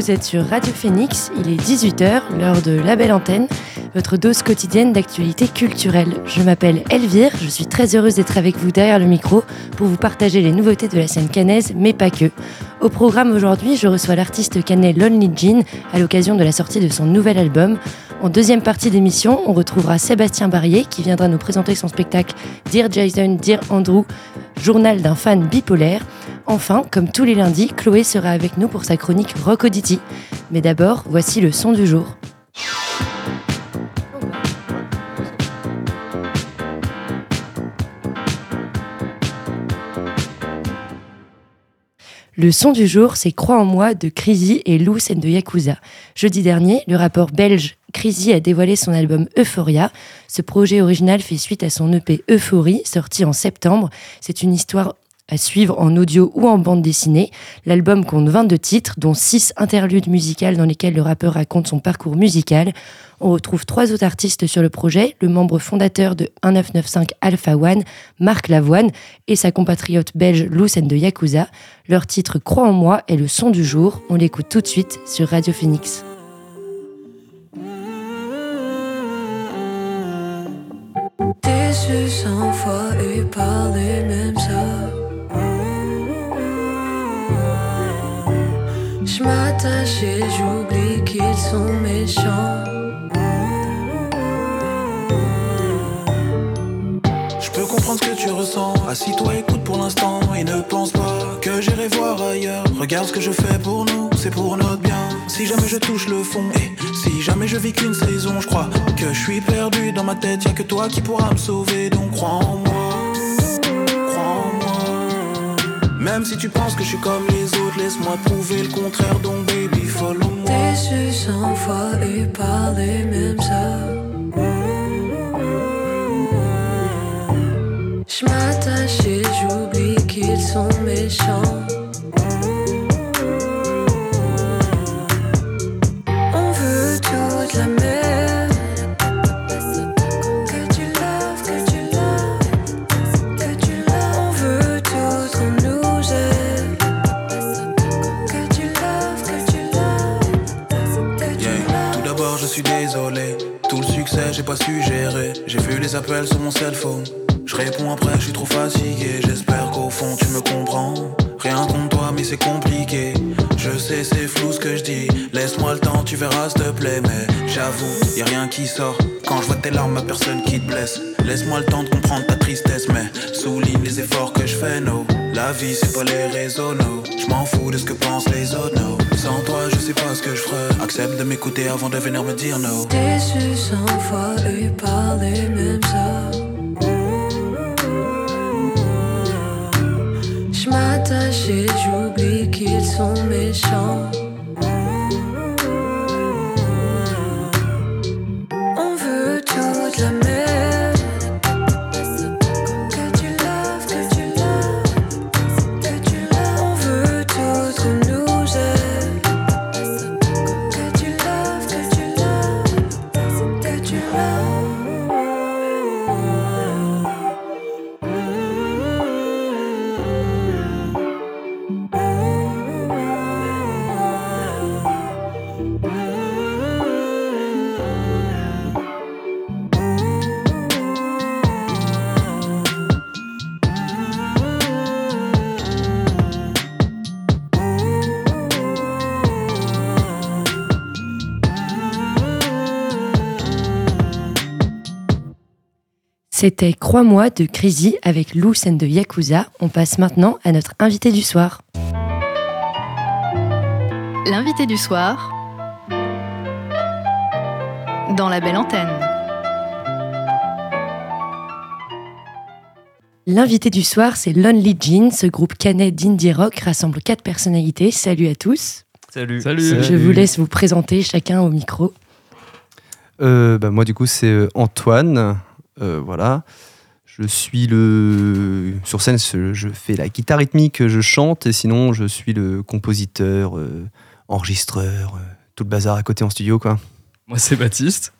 Vous êtes sur Radio Phoenix, il est 18h, l'heure de La Belle Antenne, votre dose quotidienne d'actualité culturelle. Je m'appelle Elvire, je suis très heureuse d'être avec vous derrière le micro pour vous partager les nouveautés de la scène canaise, mais pas que. Au programme aujourd'hui, je reçois l'artiste canet Lonely Jean à l'occasion de la sortie de son nouvel album. En deuxième partie d'émission, on retrouvera Sébastien Barrier qui viendra nous présenter son spectacle Dear Jason, Dear Andrew, journal d'un fan bipolaire. Enfin, comme tous les lundis, Chloé sera avec nous pour sa chronique Rock Auditi. Mais d'abord, voici le son du jour. Le son du jour, c'est Croix en moi de Crazy et Lou scène de Yakuza. Jeudi dernier, le rappeur belge Crazy a dévoilé son album Euphoria. Ce projet original fait suite à son EP Euphorie, sorti en septembre. C'est une histoire à suivre en audio ou en bande dessinée. L'album compte 22 titres, dont 6 interludes musicales dans lesquels le rappeur raconte son parcours musical. On retrouve trois autres artistes sur le projet, le membre fondateur de 1995 Alpha One, Marc Lavoine, et sa compatriote belge Lucène de Yakuza. Leur titre Crois en moi est le son du jour. On l'écoute tout de suite sur Radio Phoenix. Déçu cent fois et par les mêmes. Je m'attache et j'oublie qu'ils sont méchants. Tu ressens. Assis-toi, écoute pour l'instant et ne pense pas que j'irai voir ailleurs. Regarde ce que je fais pour nous, c'est pour notre bien. Si jamais je touche le fond et si jamais je vis qu'une saison, je crois que je suis perdu dans ma tête. Y'a que toi qui pourras me sauver, donc crois en moi. Même si tu penses que je suis comme les autres, laisse-moi prouver le contraire. Donc baby, follow moi. Déçu cent fois et par les mêmes hommes. Je m'attache et j'oublie qu'ils sont méchants. On veut toute la mer. Que tu laves, que tu laves, que tu laves. On veut tout qu'on nous aime. Que tu laves, que tu laves, que tu Yeah. laves. Tout d'abord, je suis désolé. Tout le succès, j'ai pas su gérer. J'ai vu les appels sur mon cell phone. Réponds après, je suis trop fatigué. J'espère qu'au fond tu me comprends. Rien contre toi, mais c'est compliqué. Je sais, c'est flou ce que je dis. Laisse-moi le temps, tu verras, s'il te plaît. Mais j'avoue, y a rien qui sort. Quand je vois tes larmes, personne qui te blesse. Laisse-moi le temps de comprendre ta tristesse. Mais souligne les efforts que je fais, no. La vie, c'est pas les réseaux, no. Je m'en fous de ce que pensent les autres, no. Sans toi, je sais pas ce que je ferais. Accepte de m'écouter avant de venir me dire no. Déçu cent fois et par les mêmes hommes. Et j'oublie qu'ils sont méchants. C'était Crois-moi de Crazy avec Lou scène de Yakuza. On passe maintenant à notre invité du soir. L'invité du soir dans la belle antenne. L'invité du soir, c'est Lonely Jean. Ce groupe canet d'indie rock rassemble quatre personnalités. Salut à tous. Salut. Salut. Je vous laisse vous présenter chacun au micro. Euh, bah, moi, du coup, c'est euh, Antoine. Euh, voilà. Je suis le. Sur scène, je fais la guitare rythmique, je chante, et sinon, je suis le compositeur, euh, enregistreur, euh, tout le bazar à côté en studio, quoi. Moi, c'est Baptiste.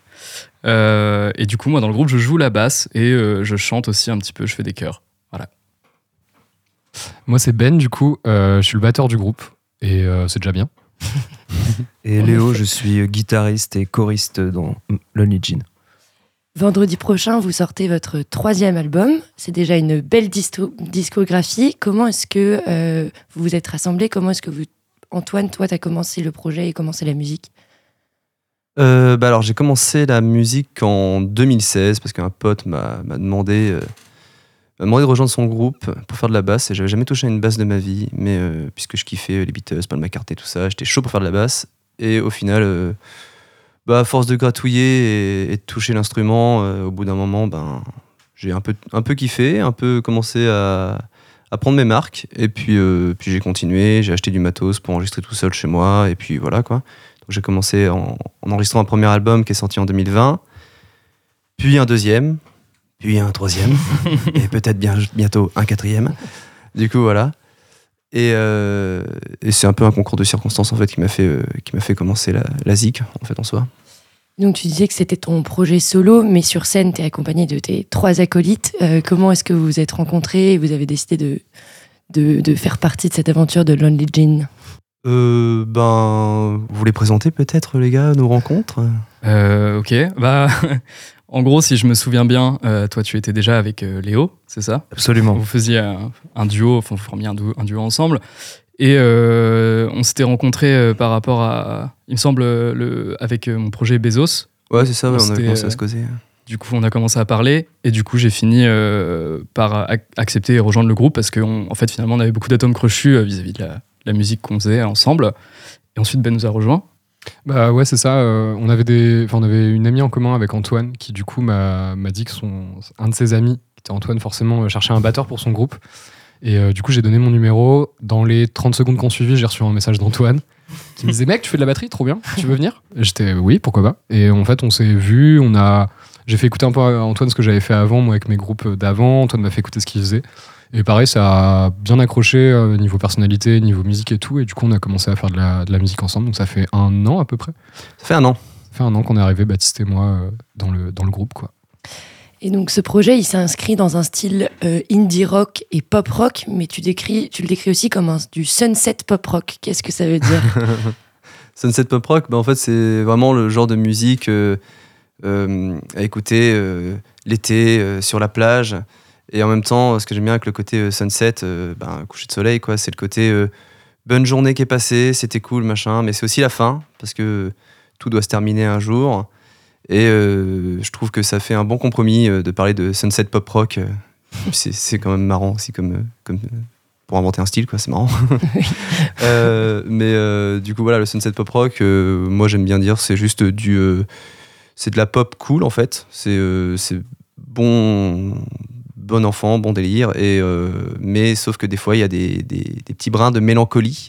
Euh, et du coup, moi, dans le groupe, je joue la basse et euh, je chante aussi un petit peu, je fais des chœurs. Moi, c'est Ben, du coup. euh, je suis le batteur du groupe. Et euh, c'est déjà bien. Et Léo, je suis guitariste et choriste dans Lonely Jean. Vendredi prochain, vous sortez votre troisième album. C'est déjà une belle discographie. Comment est-ce que euh, vous vous êtes rassemblés? Comment est-ce que vous... Antoine, toi, tu as commencé le projet et commencé la musique? Euh, bah alors j'ai commencé la musique en 2016 parce qu'un pote m'a m'a demandé, euh, m'a demandé de rejoindre son groupe pour faire de la basse et j'avais jamais touché à une basse de ma vie mais puisque je kiffais les Beatles, Paul McCartney tout ça, j'étais chaud pour faire de la basse et au final bah à force de gratouiller et, et de toucher l'instrument euh, au bout d'un moment ben j'ai un peu un peu kiffé, un peu commencé à à prendre mes marques et puis euh, puis j'ai continué, j'ai acheté du matos pour enregistrer tout seul chez moi et puis voilà quoi. Donc j'ai commencé en, en enregistrant un premier album qui est sorti en 2020, puis un deuxième, puis un troisième, et peut-être bien, bientôt un quatrième. Du coup, voilà. Et, euh, et c'est un peu un concours de circonstances en fait qui m'a fait, euh, qui m'a fait commencer la, la ZIC en fait en soi. Donc, tu disais que c'était ton projet solo, mais sur scène, tu es accompagné de tes trois acolytes. Euh, comment est-ce que vous vous êtes rencontrés et vous avez décidé de, de, de faire partie de cette aventure de Lonely Jean? Euh, ben, vous voulez présenter peut-être les gars nos rencontres? Euh, ok, bah, en gros, si je me souviens bien, euh, toi, tu étais déjà avec euh, Léo, c'est ça? Absolument. Vous faisiez un, un duo, enfin, vous formiez un duo, un duo ensemble. Et euh, on s'était rencontrés par rapport à, il me semble, le, avec mon projet Bezos. Ouais, c'est ça, ouais, on avait commencé à se causer. Du coup, on a commencé à parler et du coup, j'ai fini par ac- accepter et rejoindre le groupe parce qu'en en fait, finalement, on avait beaucoup d'atomes crochus vis-à-vis de la, la musique qu'on faisait ensemble. Et ensuite, Ben nous a rejoints. Bah ouais, c'est ça. euh, on, avait des... on avait une amie en commun avec Antoine qui, du coup, m'a dit que son... un de ses amis, qui était Antoine, forcément, euh, cherchait un batteur pour son groupe. Et euh, du coup, j'ai donné mon numéro. Dans les 30 secondes qu'on suivi, j'ai reçu un message d'Antoine qui me disait Mec, tu fais de la batterie, trop bien, tu veux venir? J'étais Oui, pourquoi pas. Et en fait, on s'est vu. J'ai fait écouter un peu à Antoine ce que j'avais fait avant, moi, avec mes groupes d'avant. Antoine m'a fait écouter ce qu'il faisait. Et pareil, ça a bien accroché euh, niveau personnalité, niveau musique et tout. Et du coup, on a commencé à faire de la, de la musique ensemble. Donc ça fait un an à peu près. Ça fait un an. Ça fait un an qu'on est arrivé, Baptiste et moi, euh, dans, le, dans le groupe. quoi. Et donc, ce projet, il s'inscrit dans un style euh, indie rock et pop rock, mais tu, décris, tu le décris aussi comme un, du sunset pop rock. Qu'est-ce que ça veut dire? Sunset Pop Rock, bah, en fait, c'est vraiment le genre de musique euh, euh, à écouter euh, l'été euh, sur la plage. Et en même temps, ce que j'aime bien avec le côté euh, sunset, euh, ben, coucher de soleil, quoi, c'est le côté euh, bonne journée qui est passée, c'était cool, machin. Mais c'est aussi la fin, parce que tout doit se terminer un jour. Et euh, je trouve que ça fait un bon compromis de parler de sunset pop rock. c'est quand même marrant aussi comme, comme pour inventer un style, quoi. C'est marrant. Euh, mais euh, du coup, voilà, le sunset pop rock, moi j'aime bien dire, c'est juste du. c'est de la pop cool en fait. C'est bon, bon enfant, bon délire. Et, euh, mais sauf que des fois, il y a des, des- petits brins de mélancolie.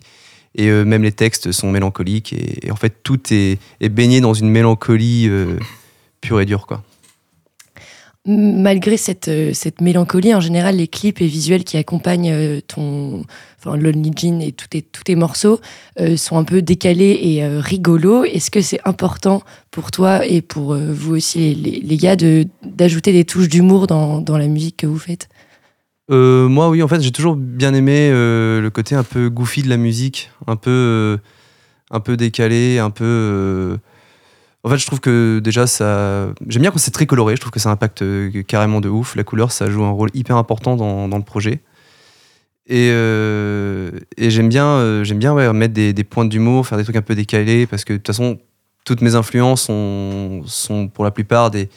Et euh, même les textes sont mélancoliques. Et, et en fait, tout est, est baigné dans une mélancolie euh, pure et dure, quoi. Malgré cette, euh, cette mélancolie, en général, les clips et visuels qui accompagnent euh, ton enfin, Lonely Jean et tous tes, tous tes morceaux euh, sont un peu décalés et rigolos. Est-ce que c'est important pour toi et pour vous aussi, les, les- gars, de- d'ajouter des touches d'humour dans, dans la musique que vous faites? Moi, oui, en fait, j'ai toujours bien aimé le côté un peu goofy de la musique, un peu, un peu décalé, un peu. En fait, je trouve que déjà, ça. J'aime bien quand c'est très coloré, je trouve que ça impacte euh, carrément de ouf. La couleur, ça joue un rôle hyper important dans, dans le projet. Et, euh, et j'aime bien, euh, j'aime bien ouais, mettre des, des points d'humour, faire des trucs un peu décalés, parce que de toute façon, toutes mes influences sont, sont pour la plupart des,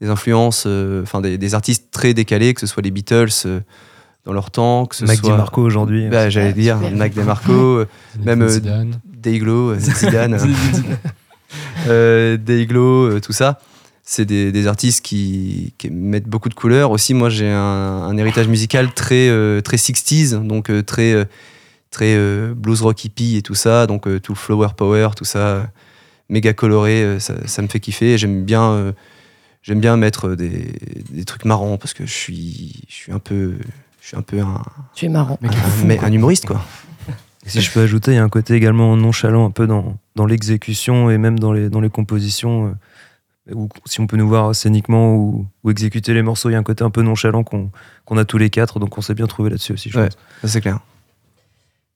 des influences, euh, enfin des, des artistes très décalés, que ce soit les Beatles euh, dans leur temps, que ce Mac soit. DiMarco aujourd'hui. Bah, J'allais dire. Mac DeMarco, Même, Zidane. Dayglow, euh, Zidane, euh, Dayglow, euh, tout ça. C'est des, des artistes qui, qui mettent beaucoup de couleurs. Aussi, moi, j'ai un, un héritage musical très, euh, très 60s, donc euh, très, très euh, blues rock hippie et tout ça, donc euh, tout le flower power, tout ça. méga coloré, euh, ça, ça me fait kiffer. J'aime bien, euh, j'aime bien mettre des, des trucs marrants parce que je suis, je suis un peu, je suis un peu un, Tu es marrant. Mais un- mais un humoriste quoi. Si je peux ajouter, il y a un côté également nonchalant un peu dans, dans l'exécution et même dans les, dans les compositions. euh, où, si on peut nous voir scéniquement ou, ou exécuter les morceaux, il y a un côté un peu nonchalant qu'on qu'on a tous les quatre, donc on s'est bien trouvé là-dessus aussi, je Ouais. c'est clair.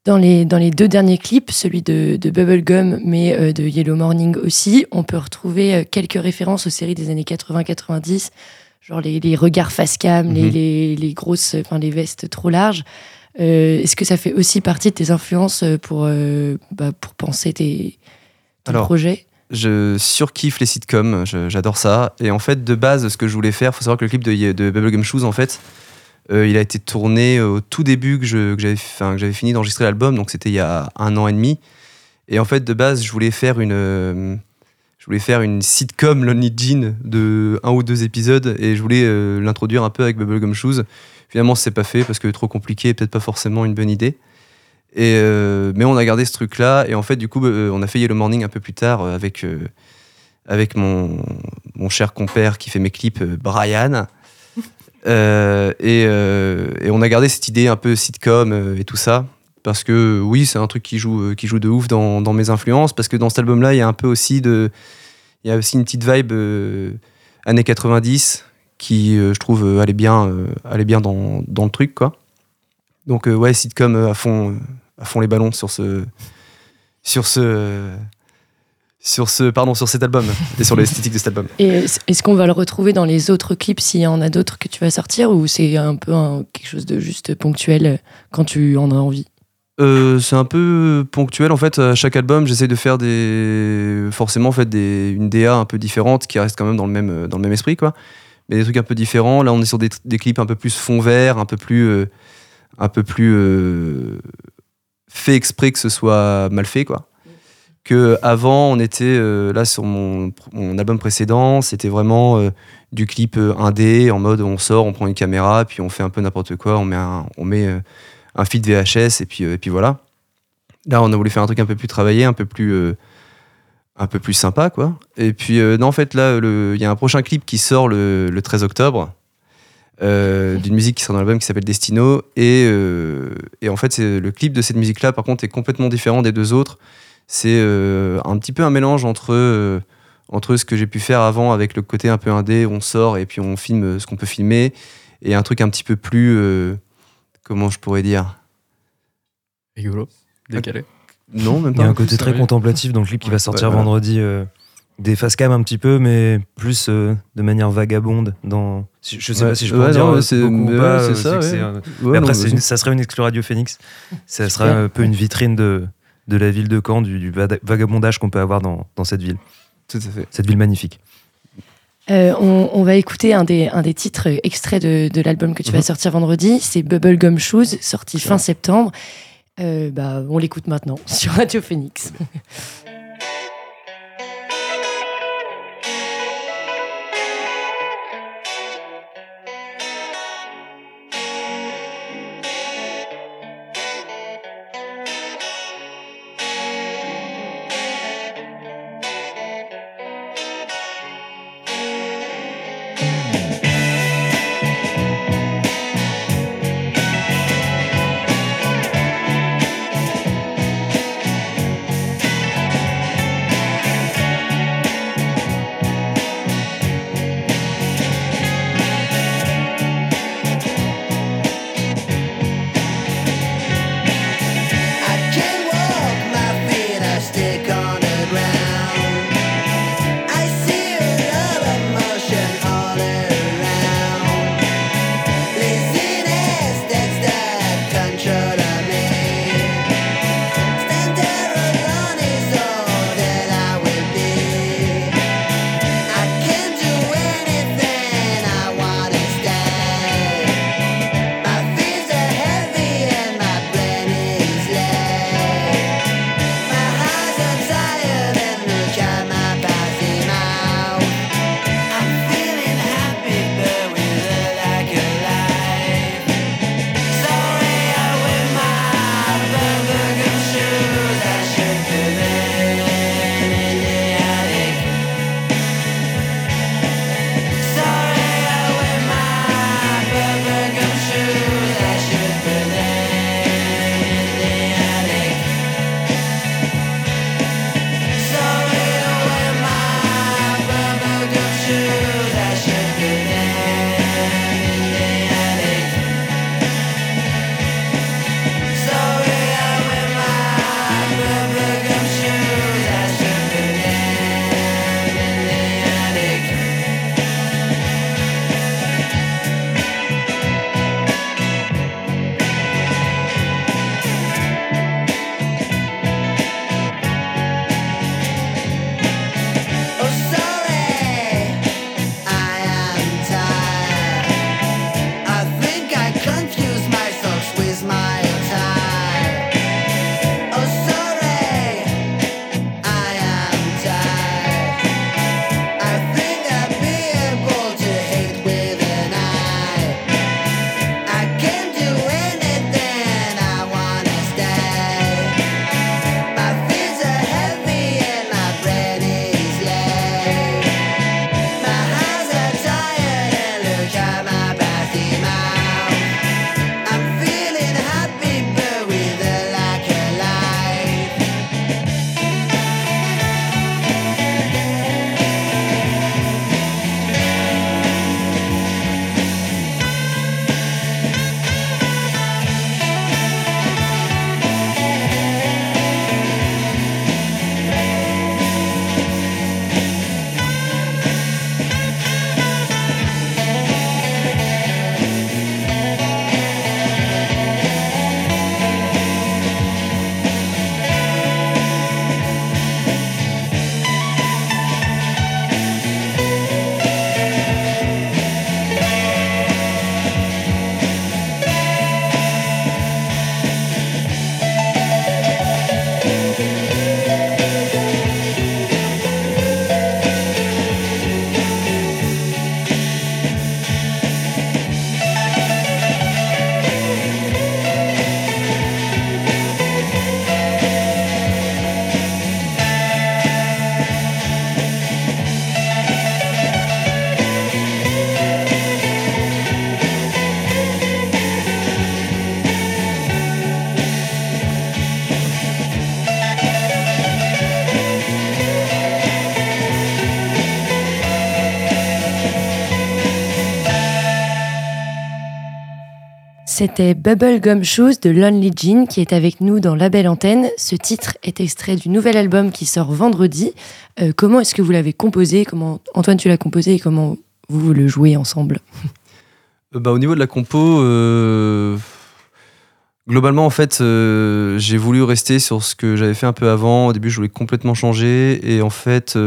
Dans les, dans les deux derniers clips, celui de, de Bubblegum, mais euh, de Yellow Morning aussi, on peut retrouver euh, quelques références aux séries des années 80-90, genre les, les regards face cam, les, Mhm. les, les grosses, enfin les vestes trop larges. Euh, Est-ce que ça fait aussi partie de tes influences euh, pour, euh, bah, pour penser tes, ton Alors, projet? Je surkiffe les sitcoms, j'adore ça. Et en fait, de base, ce que je voulais faire, faut savoir que le clip de, de Bubblegum Shoes, en fait, euh, il a été tourné au tout début que j'avais que fini d'enregistrer l'album, donc c'était il y a un an et demi. Et en fait, de base, je voulais faire une, euh, je voulais faire une sitcom Lonely Jean de un ou deux épisodes, et je voulais euh, l'introduire un peu avec Bubblegum Shoes. Finalement, c'est pas fait parce que trop compliqué, peut-être pas forcément une bonne idée. Et euh, mais on a gardé ce truc-là, et en fait, du coup, euh, on a fait Yellow Morning un peu plus tard euh, avec euh, avec mon, mon cher compère qui fait mes clips, Brian. Euh, et, et on a gardé cette idée un peu sitcom et tout ça. Parce que oui, c'est un truc qui joue, qui joue de ouf dans, dans mes influences. Parce que dans cet album-là, il y a un peu aussi de. Il y a aussi une petite vibe années 90 qui, euh, je trouve, euh, allait bien, euh, allait bien dans, dans le truc, quoi. Donc, ouais, sitcom à fond, à fond les ballons sur ce. Sur ce. sur ce, pardon, sur cet album et sur l'esthétique de cet album. Et est- est-ce qu'on va le retrouver dans les autres clips s'il y en a d'autres que tu vas sortir ou c'est un peu un- quelque chose de juste ponctuel quand tu en as envie? Euh, c'est un peu ponctuel en fait. À chaque album, j'essaie de faire des forcément en fait des une DA un peu différente qui reste quand même dans le même dans le même esprit quoi. Mais des trucs un peu différents. Là, on est sur des, clips un peu plus fond vert, un peu plus euh, un peu plus euh, fait exprès que ce soit mal fait quoi. Que avant, on était euh, là sur mon, album précédent, c'était vraiment du clip indé en mode on sort, on prend une caméra, puis on fait un peu n'importe quoi, on met un, on met un feed VHS et puis, et puis voilà. Là, on a voulu faire un truc un peu plus travaillé, un peu plus, un peu plus sympa, quoi. Et puis, euh, non, en fait, là, le- il y a un prochain clip qui sort le, le 13 octobre euh, d'une musique qui sort dans l'album qui s'appelle Destino. Et, euh, et en fait, c'est- le clip de cette musique-là, par contre, est complètement différent des deux autres. C'est euh, un petit peu un mélange entre, euh, entre ce que j'ai pu faire avant avec le côté un peu indé, on sort et puis on filme ce qu'on peut filmer, et un truc un petit peu plus. euh, comment je pourrais dire? Rigolo. Décalé. Non, même Il y a pas. un côté très contemplatif dans le clip qui va sortir voilà. vendredi. euh, des face cam un petit peu, mais plus euh, de manière vagabonde. Dans... si- Je sais Ouais, pas si je peux ouais, dire c'est- ouais, pas. c'est ça, après, non, une- ça serait une exclu Radio Phoenix. Ça serait Super. un peu une vitrine de, de la ville de Caen, du, vagabondage qu'on peut avoir dans, dans cette ville. Tout à fait. Cette ville magnifique. Euh, on, on va écouter un des, un des titres extraits de, de l'album que tu vas Mhm. sortir vendredi. C'est Bubblegum Shoes, sorti fin septembre. Euh, bah, on l'écoute maintenant sur Radio Phoenix. C'était Bubblegum Shoes de Lonely Jean qui est avec nous dans La Belle Antenne. Ce titre est extrait du nouvel album qui sort vendredi. Euh, comment est-ce que vous l'avez composé? Comment Antoine, tu l'as composé et comment vous le jouez ensemble? Euh, bah, au niveau de la compo, euh, globalement, en fait, j'ai voulu rester sur ce que j'avais fait un peu avant. Au début, je voulais complètement changer. Et en fait,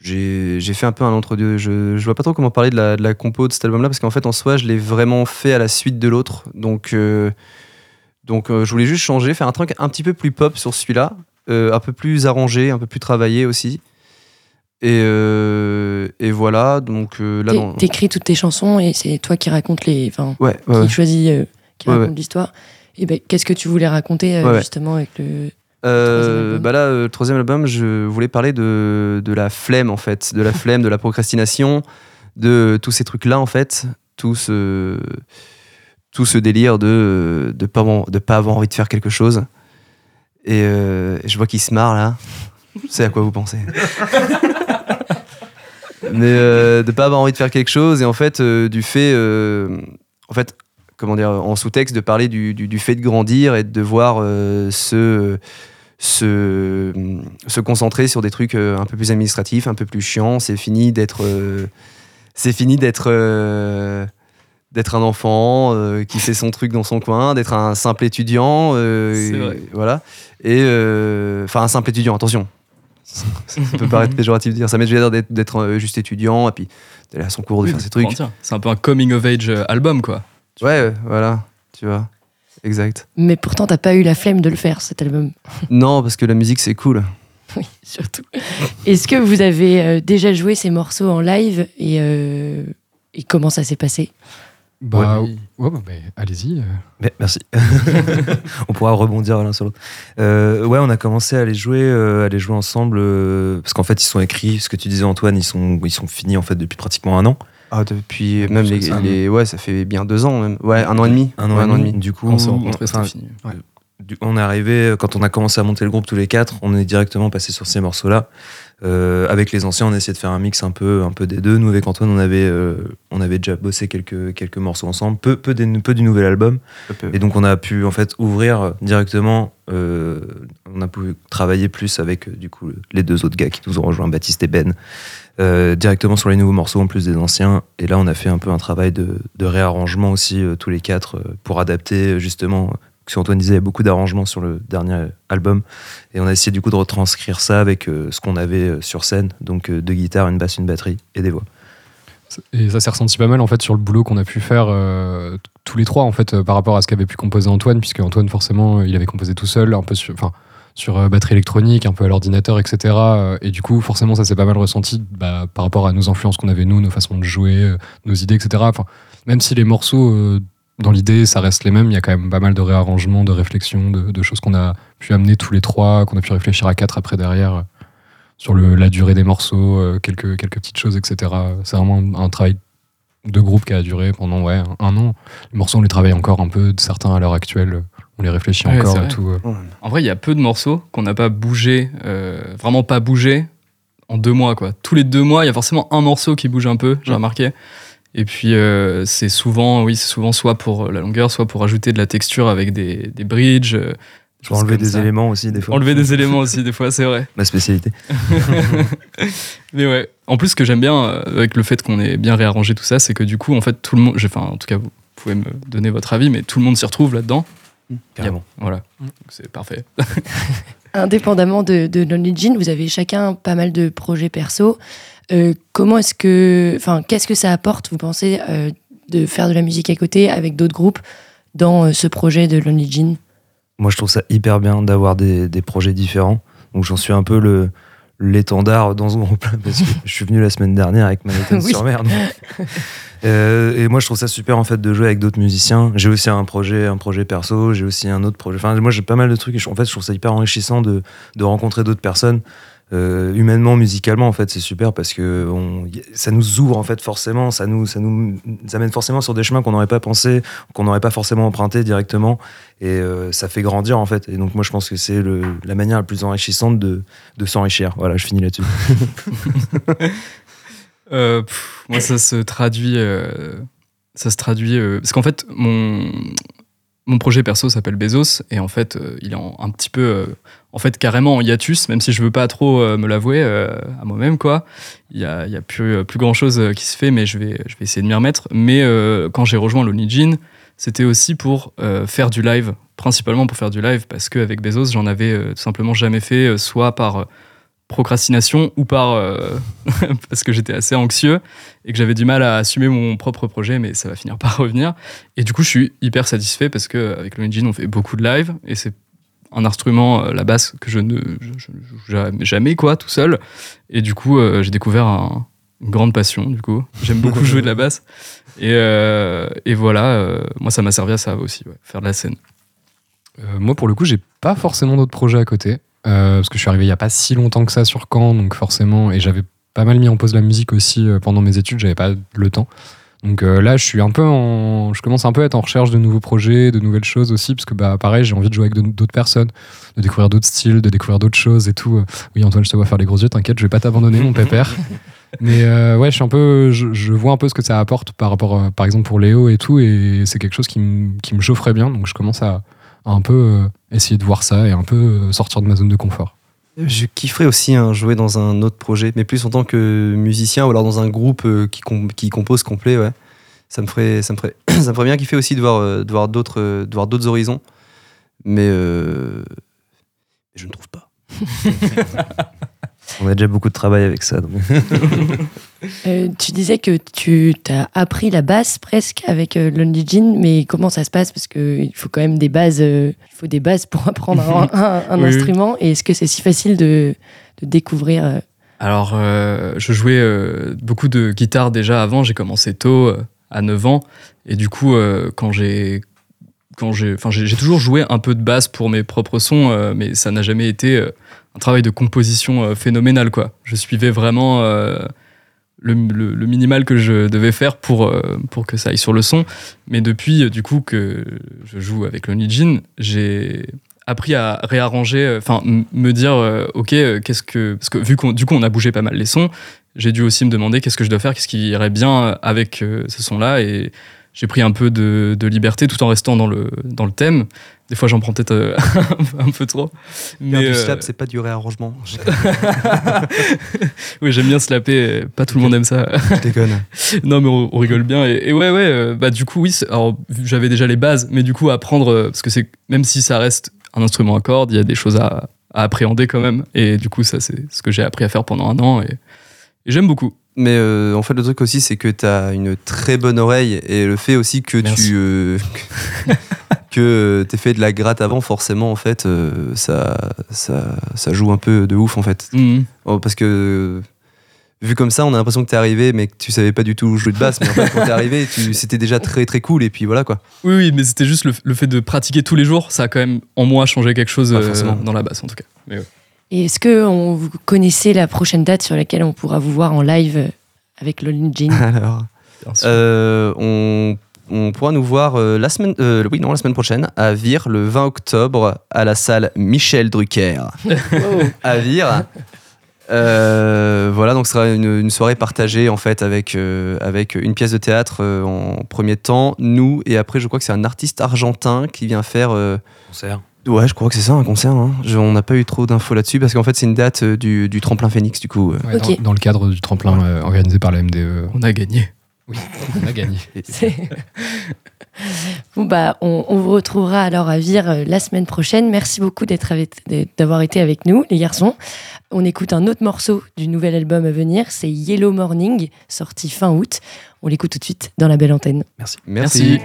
j'ai fait un peu un entre-deux. Je, je vois pas trop comment parler de la, de la compo de cet album-là, parce qu'en fait, en soi, je l'ai vraiment fait à la suite de l'autre. Donc, euh, donc euh, je voulais juste changer, faire un truc un petit peu plus pop sur celui-là, euh, un peu plus arrangé, un peu plus travaillé aussi. Et, et voilà, donc là. T'écris toutes tes chansons et c'est toi qui raconte les, enfin, Ouais, ouais, qui ouais. choisit, qui raconte l'histoire. Et ben, qu'est-ce que tu voulais raconter justement avec le Euh, bah là, euh, le troisième album, je voulais parler de, de la flemme, en fait. De la flemme, de la procrastination, de tous ces trucs-là, en fait. Tout ce, tout ce délire de de pas, avoir- de pas avoir envie de faire quelque chose. Et euh, je vois qu'il se marre, là. Je sais à quoi vous pensez? Mais euh, de pas avoir envie de faire quelque chose, et en fait, euh, du fait... euh, en fait, comment dire, en sous-texte, de parler du, du- du fait de grandir et de devoir euh, se, se, se concentrer sur des trucs euh, un peu plus administratifs, un peu plus chiants. C'est fini d'être, euh, c'est fini d'être, euh, d'être un enfant qui fait son truc dans son coin, d'être un simple étudiant, vrai. voilà. Et enfin un simple étudiant, attention. Ça peut paraître péjoratif de dire ça, mais je veux dire d'être, juste étudiant et puis d'aller à son cours, de Oui, faire ses trucs. C'est un peu un coming of age album, quoi. Ouais, ouais, voilà, tu vois. Exact. Mais pourtant, t'as pas eu la flemme de le faire cet album. Non, parce que la musique c'est cool. Oui, surtout. Est-ce que vous avez euh, déjà joué ces morceaux en live et, euh, et comment ça s'est passé? Bah, Ouais. ouais, bah, bah, allez-y. euh. Mais merci. on pourra rebondir l'un sur l'autre. Euh, ouais, on a commencé à les jouer, euh, à les jouer ensemble euh, parce qu'en fait, ils sont écrits. Ce que tu disais, Antoine, ils sont, ils sont finis en fait depuis pratiquement un an. Ah, depuis même les, ça, les- ouais, ça fait bien deux ans même. Ouais, un an et demi. Un an, Ouais, et demi. Du coup, On s'est rencontrés, du- on est arrivé quand on a commencé à monter le groupe tous les quatre. On est directement passé sur ces morceaux-là. Euh, avec les anciens, on a essayé de faire un mix un peu, un peu des deux. Nous, avec Antoine, on avait, euh, on avait déjà bossé quelques, quelques morceaux ensemble, peu, peu, des- peu du nouvel album. Et donc on a pu en fait ouvrir directement, euh, on a pu travailler plus avec euh, du coup les deux autres gars qui nous ont rejoints, Baptiste et Ben, euh, directement sur les nouveaux morceaux en plus des anciens. Et là on a fait un peu un travail de, réarrangement aussi euh, tous les quatre euh, pour adapter euh, justement. Si Antoine disait, il y a beaucoup d'arrangements sur le dernier album. Et on a essayé du coup de retranscrire ça avec euh, ce qu'on avait euh, sur scène. Donc euh, deux guitares, une basse, une batterie et des voix. Et ça s'est ressenti pas mal en fait sur le boulot qu'on a pu faire euh, tous les trois en fait euh, par rapport à ce qu'avait pu composer Antoine, puisque Antoine forcément euh, il avait composé tout seul, un peu enfin, sur euh, batterie électronique, un peu à l'ordinateur, etc. euh, et du coup forcément ça s'est pas mal ressenti bah, par rapport à nos influences qu'on avait nous, nos façons de jouer, euh, nos idées, etc. Enfin, même si les morceaux dans l'idée ça reste les mêmes, il y a quand même pas mal de réarrangements, de réflexions, de, choses qu'on a pu amener tous les trois, qu'on a pu réfléchir à quatre après derrière. sur la durée des morceaux, quelques, petites choses, etc. C'est vraiment un, travail de groupe qui a duré pendant ouais, un an. Les morceaux, on les travaille encore un peu, certains à l'heure actuelle, on les réfléchit Ouais, encore et tout. euh. En vrai, il y a peu de morceaux qu'on n'a pas bougé, euh, vraiment pas bougé en deux mois. Quoi. Tous les deux mois, il y a forcément un morceau qui bouge un peu, j'ai Ouais. remarqué. Et puis, euh, c'est souvent, oui, c'est souvent soit pour la longueur, soit pour ajouter de la texture avec des, des bridges. euh, vais enlever des ça. éléments aussi des fois. Enlever des éléments aussi, des fois, c'est vrai. Ma spécialité. Mais ouais. En plus, ce que j'aime bien avec le fait qu'on ait bien réarrangé tout ça, c'est que du coup, en fait, tout le monde, enfin, en tout cas, vous pouvez me donner votre avis, mais tout le monde s'y retrouve là-dedans. Carrément. Voilà. Donc, C'est parfait. Indépendamment de, de Lonely Jean, vous avez chacun pas mal de projets perso. Euh, comment est-ce que, enfin, qu'est-ce que ça apporte, vous pensez, euh, de faire de la musique à côté avec d'autres groupes dans euh, ce projet de Lonely Jean? Moi, je trouve ça hyper bien d'avoir des, des projets différents. Donc, j'en suis un peu le l'étendard dans ce groupe-là parce que je suis venu la semaine dernière avec Manhattan Oui. sur mer. Euh, et moi, je trouve ça super en fait de jouer avec d'autres musiciens. J'ai aussi un projet, un projet perso. J'ai aussi un autre projet. Enfin, moi, j'ai pas mal de trucs. Et je- en fait, je trouve ça hyper enrichissant de, de rencontrer d'autres personnes. Euh, humainement, musicalement, en fait, c'est super parce que ça nous ouvre en fait forcément, ça nous, ça nous amène forcément sur des chemins qu'on n'aurait pas pensé, qu'on n'aurait pas forcément emprunté directement, et euh, ça fait grandir en fait. Et donc moi, je pense que c'est la manière la plus enrichissante de, s'enrichir. Voilà, je finis là-dessus. Euh, moi, ça se traduit. ça se traduit. parce qu'en fait, mon, mon projet perso s'appelle Bezos et en fait, euh, il est un petit peu, euh, en fait, carrément en hiatus, même si je veux pas trop euh, me l'avouer à moi-même, quoi. Il y a, y a plus, plus grand chose qui se fait, mais je vais, je vais essayer de m'y remettre. Mais quand j'ai rejoint Lonely c'était aussi pour faire du live, principalement pour faire du live, parce qu'avec Bezos, j'en avais tout simplement jamais fait, soit par procrastination ou par euh, parce que j'étais assez anxieux et que j'avais du mal à assumer mon propre projet, mais ça va finir par revenir. Et du coup, je suis hyper satisfait parce qu'avec le Engine, on fait beaucoup de live et c'est un instrument, euh, la basse, que je ne je- jamais, jamais, quoi, tout seul. Et du coup, euh, j'ai découvert un- une grande passion, du coup. J'aime beaucoup jouer de la basse. Et, euh, et voilà, moi, ça m'a servi à ça aussi, ouais, faire de la scène. Moi, pour le coup, j'ai pas forcément d'autres projets à côté. Euh, parce que je suis arrivé il y a pas si longtemps que ça sur Caen, donc forcément, et j'avais pas mal mis en pause la musique aussi euh, pendant mes études, j'avais pas le temps. Donc euh, là, je suis un peu en, je commence un peu à être en recherche de nouveaux projets, de nouvelles choses aussi, parce que bah pareil, j'ai envie de jouer avec d'autres personnes, de découvrir d'autres styles, de découvrir d'autres choses et tout. Oui, Antoine, je te vois faire les gros yeux, t'inquiète, je vais pas t'abandonner, mon pépère. Mais euh, ouais, je suis un peu, je, je vois un peu ce que ça apporte par rapport, à- par exemple pour Léo et tout, et c'est quelque chose qui, me- qui me chaufferait bien, donc je commence à, à un peu euh, essayer de voir ça et un peu euh, sortir de ma zone de confort. Je kifferais aussi hein, jouer dans un autre projet, mais plus en tant que musicien ou alors dans un groupe euh, qui, com- qui compose complet, ouais. Ça me ferait, ça me ferait, ça me ferait bien kiffer aussi de voir, de voir d'autres, de voir d'autres horizons. Mais euh, je ne trouve pas. On a déjà beaucoup de travail avec ça. donc. Euh, tu disais que tu as appris la basse presque avec euh, Lonely Jean, mais comment ça se passe? Parce qu'il faut quand même des bases, euh, il faut des bases pour apprendre un, un- un Oui, oui. instrument. Et est-ce que c'est si facile de, de découvrir euh, Alors, euh, je jouais euh, beaucoup de guitare déjà avant. J'ai commencé tôt, euh, à 9 ans. Et du coup, euh, quand j'ai. Quand j'ai, enfin, j'ai j'ai toujours joué un peu de basse pour mes propres sons, euh, mais ça n'a jamais été euh, un travail de composition euh, phénoménal, quoi. Je suivais vraiment euh, le, minimal que je devais faire pour, euh, pour que ça aille sur le son. Mais depuis, du coup, que je joue avec Lonely j'ai appris à réarranger, enfin, me dire, ok, qu'est-ce que. Parce que vu qu'on du coup, on a bougé pas mal les sons, j'ai dû aussi me demander qu'est-ce que je dois faire, qu'est-ce qui irait bien avec ce son-là. Et j'ai pris un peu de, de liberté tout en restant dans le, dans le thème. Des fois, j'en prends peut-être euh, un peu trop. Mais du euh, slap, c'est pas du réarrangement. Je oui, j'aime bien slapper. Pas tout le monde aime ça. déconne. non, mais on, on rigole bien. Et, et ouais, ouais, euh, bah du coup, oui. Alors, j'avais déjà les bases, mais du coup, apprendre, parce que c'est même si ça reste un instrument à cordes, il y a des choses à, à appréhender quand même. Et du coup, ça, c'est ce que j'ai appris à faire pendant un an. Et, et j'aime beaucoup. Mais euh, en fait, le truc aussi, c'est que tu as une très bonne oreille et le fait aussi que Merci. tu euh, que t'aies fait de la gratte avant, forcément, en fait, euh, ça, ça, ça joue un peu de ouf, en fait. Mhm. Oh, parce que vu comme ça, on a l'impression que t'es arrivé, mais que tu savais pas du tout jouer de basse. Mais en fait, quand t'es arrivé, tu- c'était déjà très très cool. Et puis voilà quoi. Oui, oui, mais c'était juste le, le fait de pratiquer tous les jours. Ça a quand même, en moi, changé quelque chose Ah, euh, forcément. dans la basse, en tout cas. Mais ouais. Et est-ce que on, vous connaissez la prochaine date sur laquelle on pourra vous voir en live euh, avec Lonely Jean? Alors, euh, on, on pourra nous voir euh, la semaine, euh, oui non la semaine prochaine à Vire le 20 octobre à la salle Michel Drucker à Vire. Euh, voilà, donc ce sera une, une soirée partagée en fait avec, euh, avec une pièce de théâtre euh, en premier temps, nous, et après je crois que c'est un artiste argentin qui vient faire. euh, Concert. Ouais, je crois que c'est ça, un concert. hein. Je- on n'a pas eu trop d'infos là-dessus parce qu'en fait c'est une date euh, du, du tremplin Phoenix du coup. euh. Ouais, dans, dans le cadre du tremplin euh, organisé par la MDE. On a gagné. Oui, on a gagné. Bon bah, on, on vous retrouvera alors à Vire euh, la semaine prochaine. Merci beaucoup d'être avec- d'avoir été avec nous, les garçons. On écoute un autre morceau du nouvel album à venir, c'est Yellow Morning, sorti fin août. On l'écoute tout de suite dans la belle antenne. Merci. Merci.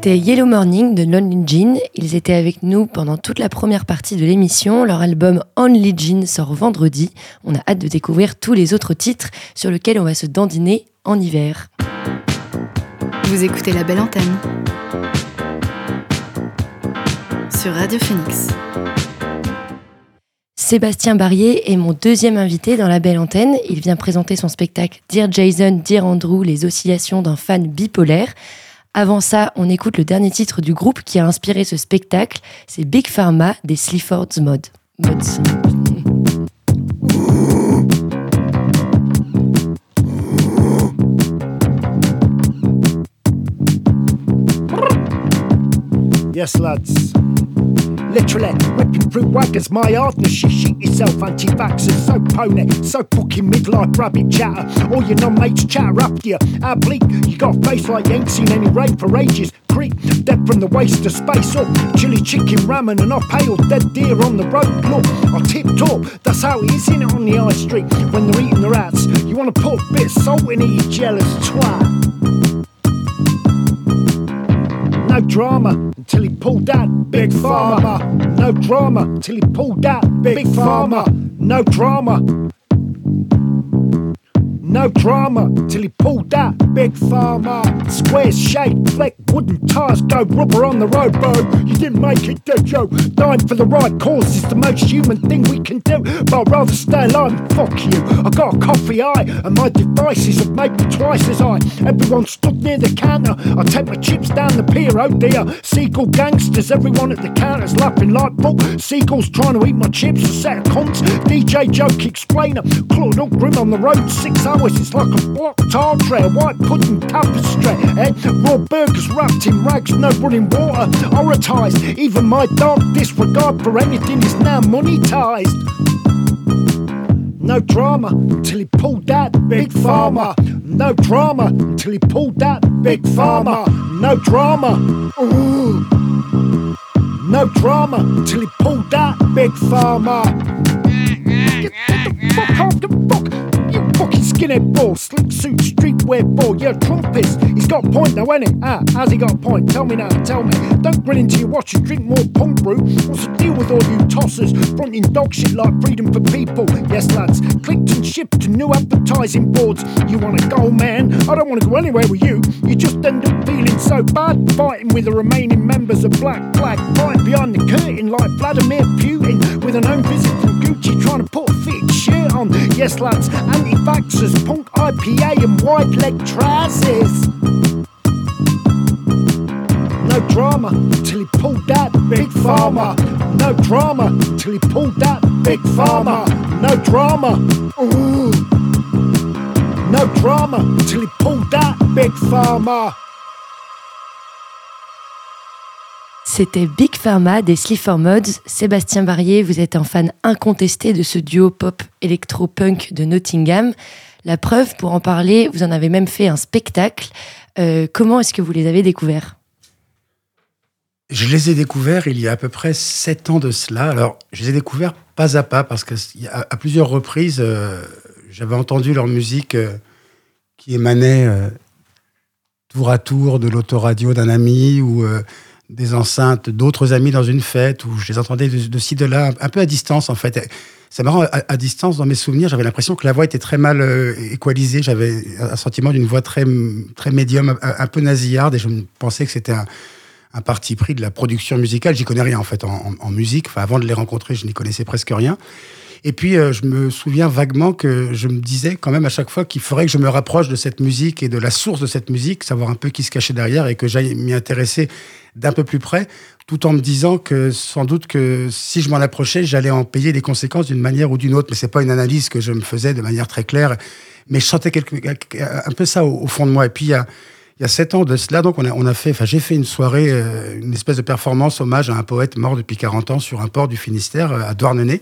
C'était Yellow Morning de Lonely Jean. Ils étaient avec nous pendant toute la première partie de l'émission. Leur album Only Jean sort vendredi. On a hâte de découvrir tous les autres titres sur lesquels on va se dandiner en hiver. Vous écoutez la belle antenne sur Radio Phoenix. Sébastien Barrier est mon deuxième invité dans la belle antenne. Il vient présenter son spectacle Dear Jason, Dear Andrew, les oscillations d'un fan bipolaire. Avant ça, on écoute le dernier titre du groupe qui a inspiré ce spectacle. C'est Big Pharma des Slifford's Mod. Mods. Yes, lads. Literally whipping through waggers, my hardness. You shit yourself, anti vaxxers. So pony, so fucking midlife rabbit chatter. All your non mates chatter after you. How bleak, you got a face like you ain't seen any rain for ages. Creep, dead from the waste of space up. Chili chicken ramen and I pale dead deer on the road. Look, I tipped up. That's how it is in it on the high street when they're eating the rats. You wanna put a bit of salt in it, you jealous twat. No drama until he pulled that big Pharma. No drama until he pulled that big Pharma. No drama. No drama till he pulled that big farmer. Square shaped, fleck wooden tires, go rubber on the road, bro. You didn't make it, did you? Dying for the right cause is the most human thing we can do. But I'd rather stay alive fuck you. I got a coffee eye, and my devices have made me twice as high. Everyone stood near the counter. I take my chips down the pier, oh dear. Seagull gangsters, everyone at the counter's laughing like bull. Seagulls trying to eat my chips, a set of cunts. DJ joke explainer, clawed up grim on the road, six hours. It's like a blocked tray, a white pudding tapestry. Eh? Raw burgers wrapped in rags, no running water. Horrorized, even my dark disregard for anything is now monetized. No drama till he pulled that big farmer. No drama till he pulled that big farmer. No drama. Ooh. No drama till he pulled that big farmer. Get the fuck off the fuck. Skinhead ball, slick suit, streetwear ball. You're a Trumpist. He's got a point now, ain't he? Ah, how's he got a point? Tell me now, tell me. Don't grin into your watch and drink more punk brew. What's the deal with all you tossers? Fronting dog shit like freedom for people. Yes, lads, clicked and shipped to new advertising boards. You wanna go, man? I don't wanna go anywhere with you. You just end up feeling so bad, fighting with the remaining members of Black Flag, fighting behind the curtain like Vladimir Putin with an own visit from Gucci, trying to put a fitted shirt on. Yes, lads, anti-vaxxers, punk IPA and wide leg trousers. No drama till he pulled that big farmer. No drama till he pulled that big farmer. No drama. Ooh. No drama till he pulled that big farmer. C'était Big Pharma des Slipper Mods. Sébastien Barrier, vous êtes un fan incontesté de ce duo pop électro-punk de Nottingham. La preuve, pour en parler, vous en avez même fait un spectacle. Euh, comment est-ce que vous les avez découverts? Je les ai découverts il y a à peu près sept ans de cela. Alors, je les ai découverts pas à pas parce que à, plusieurs reprises, euh, j'avais entendu leur musique euh, qui émanait tour à tour de l'autoradio d'un ami ou des enceintes d'autres amis dans une fête où je les entendais de, ci, de là, un peu à distance en fait. C'est marrant, à, à, distance, dans mes souvenirs, j'avais l'impression que la voix était très mal euh, équalisée. J'avais un sentiment d'une voix très, très médium, un, peu nasillarde, et je pensais que c'était un, parti pris de la production musicale. J'y connais rien en fait en, musique. Avant de les rencontrer, je n'y connaissais presque rien. Et puis, euh, je me souviens vaguement que je me disais quand même à chaque fois qu'il faudrait que je me rapproche de cette musique et de la source de cette musique, savoir un peu qui se cachait derrière et que j'aille m'y intéresser d'un peu plus près, tout en me disant que sans doute que si je m'en approchais, j'allais en payer les conséquences d'une manière ou d'une autre. Mais c'est pas une analyse que je me faisais de manière très claire. Mais je sentais quelque, un peu ça au, fond de moi. Et puis, il y a, il y a sept ans de cela, donc on a, on a fait, enfin j'ai fait une soirée, euh, une espèce de performance hommage à un poète mort depuis 40 ans sur un port du Finistère, euh, à Douarnenez.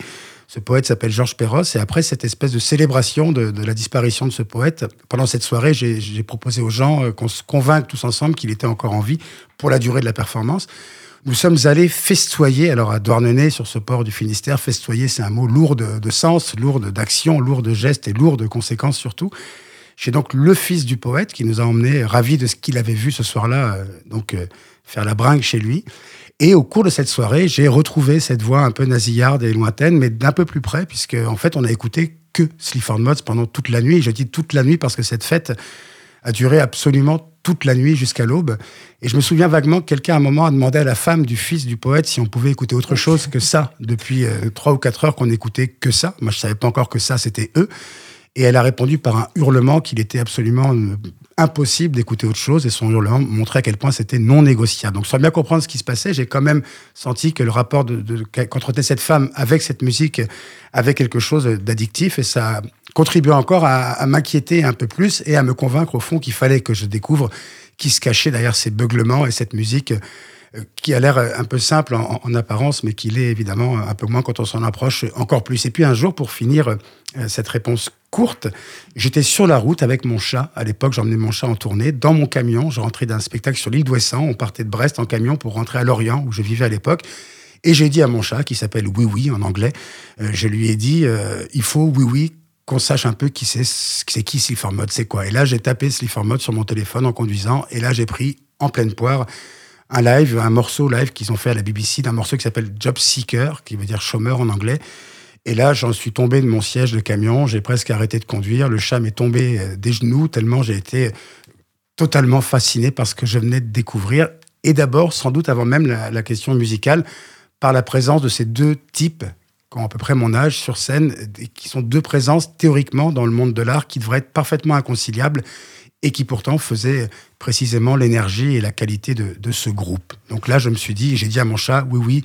Ce poète s'appelle Georges Perros, et après cette espèce de célébration de, la disparition de ce poète, pendant cette soirée, j'ai proposé aux gens euh, qu'on se convainque tous ensemble qu'il était encore en vie pour la durée de la performance. Nous sommes allés festoyer, alors à Douarnenez, sur ce port du Finistère, festoyer, c'est un mot lourd de, sens, lourd d'action, lourd de gestes et lourd de conséquences surtout. Chez donc le fils du poète qui nous a emmenés, ravis de ce qu'il avait vu ce soir-là, euh, donc euh, faire la bringue chez lui. Et au cours de cette soirée, j'ai retrouvé cette voix un peu nasillarde et lointaine, mais d'un peu plus près, puisque en fait, on a écouté que Sleaford Mods pendant toute la nuit. Et je dis toute la nuit parce que cette fête a duré absolument toute la nuit jusqu'à l'aube. Et je me souviens vaguement que quelqu'un à un moment a demandé à la femme du fils du poète si on pouvait écouter autre chose que ça. Depuis euh, trois ou quatre heures qu'on écoutait que ça. Moi, je savais pas encore que ça, c'était eux. Et elle a répondu par un hurlement qu'il était absolument euh, impossible d'écouter autre chose. Et son hurlement montrait à quel point c'était non négociable. Donc, sans bien comprendre ce qui se passait, j'ai quand même senti que le rapport de, de, qu'entretenait cette femme avec cette musique avait quelque chose d'addictif. Et ça contribuait encore à, à m'inquiéter un peu plus et à me convaincre au fond qu'il fallait que je découvre qui se cachait derrière ces beuglements et cette musique qui a l'air un peu simple en, en apparence, mais qui l'est évidemment un peu moins quand on s'en approche encore plus. Et puis un jour, pour finir euh, cette réponse courte, j'étais sur la route avec mon chat. À l'époque, j'emmenais mon chat en tournée dans mon camion. Je rentrais d'un spectacle sur l'île d'Ouessant. On partait de Brest en camion pour rentrer à Lorient, où je vivais à l'époque. Et j'ai dit à mon chat, qui s'appelle Oui Oui en anglais, euh, je lui ai dit, euh, il faut Oui Oui qu'on sache un peu qui c'est, c'est qui Sleaford Mode, c'est quoi. Et là, j'ai tapé Sleaford Mode sur mon téléphone en conduisant, et là, j'ai pris en pleine poire un live, un morceau live qu'ils ont fait à la BBC, d'un morceau qui s'appelle Job Seeker, qui veut dire chômeur en anglais. Et là, j'en suis tombé de mon siège de camion, j'ai presque arrêté de conduire, le chat m'est tombé euh, des genoux, tellement j'ai été totalement fasciné par ce que je venais de découvrir. Et d'abord, sans doute avant même la, question musicale, par la présence de ces deux types qui ont à peu près mon âge sur scène, qui sont deux présences théoriquement dans le monde de l'art qui devraient être parfaitement inconciliables et qui pourtant faisaient précisément l'énergie et la qualité de, de, ce groupe. Donc là, je me suis dit, j'ai dit à mon chat, oui, oui,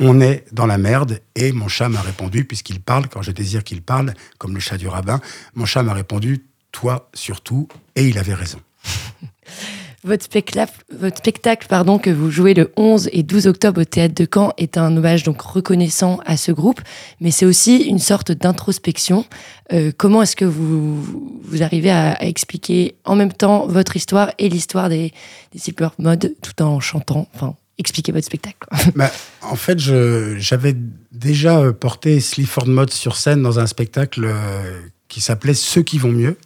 on est dans la merde. Et mon chat m'a répondu, puisqu'il parle, quand je désire qu'il parle, comme le chat du rabbin, mon chat m'a répondu, toi surtout, et il avait raison. Votre spectacle, pardon, que vous jouez le 11 et 12 octobre au Théâtre de Caen est un hommage donc reconnaissant à ce groupe, mais c'est aussi une sorte d'introspection. Euh, comment est-ce que vous, arrivez à, expliquer en même temps votre histoire et l'histoire des, des Silver Mode tout en chantant enfin, Expliquez votre spectacle? bah, en fait, j'avais déjà porté Sleaford Mode sur scène dans un spectacle euh, qui s'appelait Ceux qui vont mieux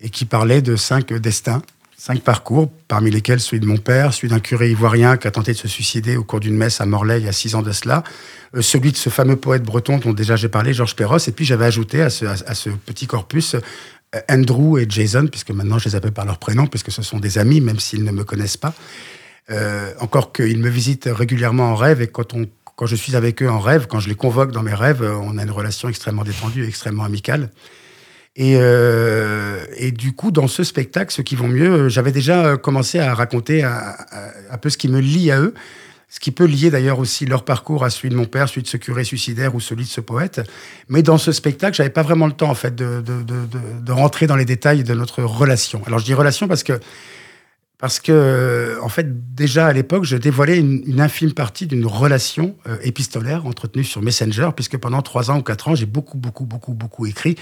et qui parlait de cinq destins cinq parcours, parmi lesquels celui de mon père, celui d'un curé ivoirien qui a tenté de se suicider au cours d'une messe à Morlaix il y a six ans de cela, euh, celui de ce fameux poète breton dont déjà j'ai parlé, Georges Perros, et puis j'avais ajouté à ce, petit corpus euh, Andrew et Jason, puisque maintenant je les appelle par leur prénom, puisque ce sont des amis, même s'ils ne me connaissent pas. Euh, encore qu'ils me visitent régulièrement en rêve, et quand, quand je suis avec eux en rêve, quand je les convoque dans mes rêves, on a une relation extrêmement détendue extrêmement amicale. Et, euh, et, du coup, dans ce spectacle, ceux qui vont mieux, j'avais déjà commencé à raconter un, peu ce qui me lie à eux, ce qui peut lier d'ailleurs aussi leur parcours à celui de mon père, celui de ce curé suicidaire ou celui de ce poète. Mais dans ce spectacle, j'avais pas vraiment le temps en fait de, de, rentrer dans les détails de notre relation. Alors je dis relation parce que parce que, en fait, déjà à l'époque, je dévoilais une, infime partie d'une relation euh, épistolaire entretenue sur Messenger, puisque pendant trois ans ou quatre ans, j'ai beaucoup, beaucoup, beaucoup, beaucoup écrit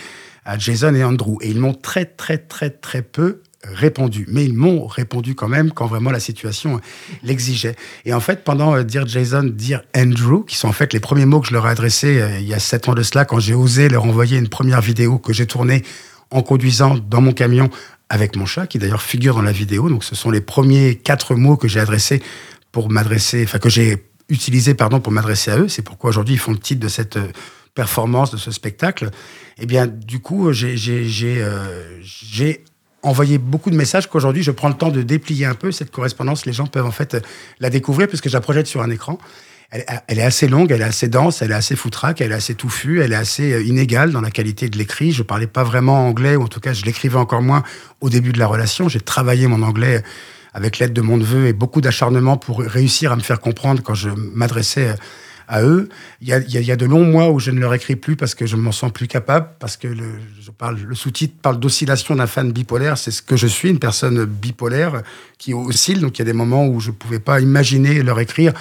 à Jason et Andrew. Et ils m'ont très, très, très, très peu répondu. Mais ils m'ont répondu quand même quand vraiment la situation l'exigeait. Et en fait, pendant euh, Dire Jason, Dire Andrew, qui sont en fait les premiers mots que je leur ai adressés euh, il y a sept ans de cela, quand j'ai osé leur envoyer une première vidéo que j'ai tournée en conduisant dans mon camion avec mon chat, qui d'ailleurs figure dans la vidéo. Donc, ce sont les premiers quatre mots que j'ai adressés pour m'adresser, enfin, que j'ai utilisés, pardon, pour m'adresser à eux. C'est pourquoi aujourd'hui ils font le titre de cette euh, performance, de ce spectacle. Eh bien, du coup, euh, j'ai envoyé beaucoup de messages qu'aujourd'hui je prends le temps de déplier un peu cette correspondance. Les gens peuvent en fait la découvrir puisque je la projette sur un écran. Elle, est assez longue, elle est assez dense, elle est assez foutraque, elle est assez touffue, elle est assez euh, inégale dans la qualité de l'écrit. Je parlais pas vraiment anglais, ou en tout cas je l'écrivais encore moins au début de la relation. J'ai travaillé mon anglais avec l'aide de mon neveu et beaucoup d'acharnement pour réussir à me faire comprendre quand je m'adressais à eux. Il y, a, de longs mois où je ne leur écris plus parce que je m'en sens plus capable, parce que je parle, le sous-titre parle d'oscillation d'un fan bipolaire. C'est ce que je suis, une personne bipolaire qui oscille. Donc il y a des moments où je ne pouvais pas imaginer leur écrire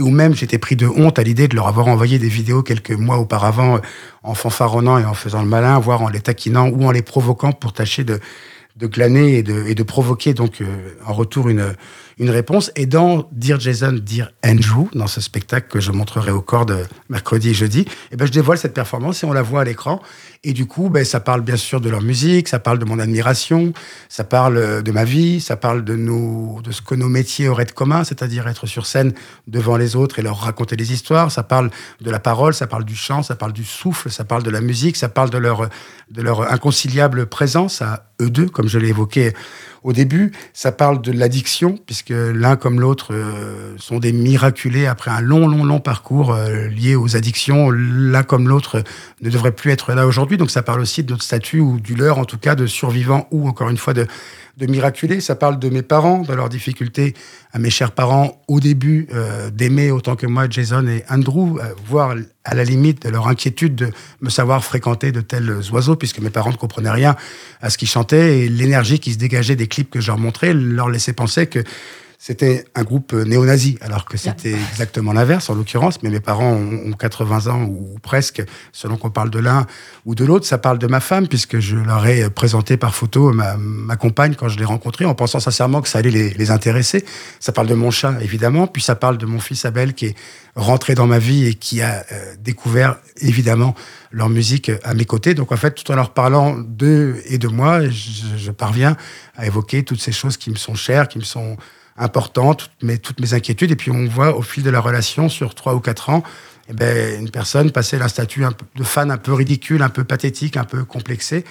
où même j'étais pris de honte à l'idée de leur avoir envoyé des vidéos quelques mois auparavant en fanfaronnant et en faisant le malin, voire en les taquinant ou en les provoquant pour tâcher de, glaner et de, provoquer donc euh, en retour une, réponse. Et dans Dear Jason, Dear Andrew, dans ce spectacle que je montrerai au corps de mercredi et jeudi, et ben, je dévoile cette performance et on la voit à l'écran. Et du coup, ben, ça parle bien sûr de leur musique, ça parle de mon admiration, ça parle euh, de ma vie, ça parle de, nos, de ce que nos métiers auraient de commun, c'est-à-dire être sur scène devant les autres et leur raconter des histoires. Ça parle de la parole, ça parle du chant, ça parle du souffle, ça parle de la musique, ça parle de leur, de leur inconciliable présence à eux deux, comme je l'ai évoqué au début. Ça parle de l'addiction, puisque l'un comme l'autre euh, sont des miraculés après un long, long, long parcours euh, lié aux addictions. L'un comme l'autre ne devrait plus être là aujourd'hui. Donc ça parle aussi de notre statut, ou du leur en tout cas, de survivant, ou encore une fois de, de miraculés. Ça parle de mes parents, de leurs difficultés à mes chers parents au début euh, d'aimer autant que moi Jason et Andrew, euh, voire à la limite de leur inquiétude de me savoir fréquenter de tels oiseaux, puisque mes parents ne comprenaient rien à ce qu'ils chantaient et l'énergie qui se dégageait des clips que je leur montrais leur laissait penser que c'était un groupe néo-nazi, alors que c'était exactement l'inverse en l'occurrence. Mais mes parents ont, ont 80 ans ou presque, selon qu'on parle de l'un ou de l'autre. Ça parle de ma femme, puisque je leur ai présenté par photo ma, ma compagne quand je l'ai rencontrée, en pensant sincèrement que ça allait les, les intéresser. Ça parle de mon chat, évidemment. Puis ça parle de mon fils Abel, qui est rentré dans ma vie et qui a euh, découvert, évidemment, leur musique à mes côtés. Donc en fait, tout en leur parlant d'eux et de moi, je, je parviens à évoquer toutes ces choses qui me sont chères, qui me sont importantes, toutes mes, toutes mes inquiétudes. Et puis on voit au fil de la relation, sur trois ou quatre ans, eh ben, une personne passer d'un statut de fan un peu ridicule, un peu pathétique, un peu complexé,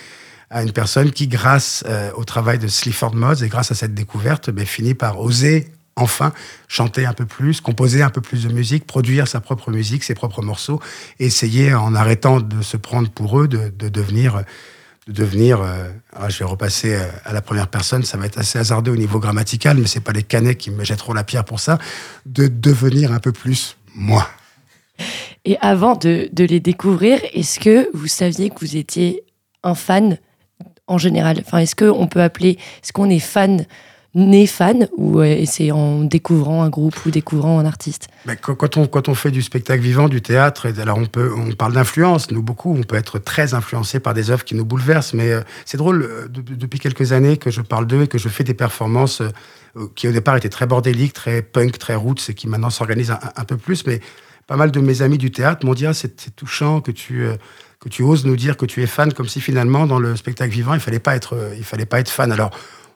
à une personne qui, grâce euh, au travail de Sleaford Mods et grâce à cette découverte, ben, finit par oser enfin chanter un peu plus, composer un peu plus de musique, produire sa propre musique, ses propres morceaux, essayer, en arrêtant de se prendre pour eux, de devenir de devenir, euh, alors je vais repasser euh, à la première personne, ça va être assez hasardeux au niveau grammatical, mais c'est pas les canets qui me jetteront la pierre pour ça, de devenir un peu plus moi. Et avant de, de les découvrir, est-ce que vous saviez que vous étiez un fan en général? Enfin, est-ce qu'on peut appeler, est-ce qu'on est fan, né fan, ou euh, c'est en découvrant un groupe ou découvrant un artiste? Quand, on, fait du spectacle vivant, du théâtre, alors on, parle d'influence, nous beaucoup, on peut être très influencé par des œuvres qui nous bouleversent, mais euh, c'est drôle, euh, de- depuis quelques années que je parle d'eux et que je fais des performances qui au départ étaient très bordéliques, très punk, très roots, et qui maintenant s'organisent un, peu plus, mais pas mal de mes amis du théâtre m'ont dit ah, c'est touchant que tu, que tu oses nous dire que tu es fan, comme si finalement dans le spectacle vivant, il fallait pas être, il fallait pas être fan. Alors,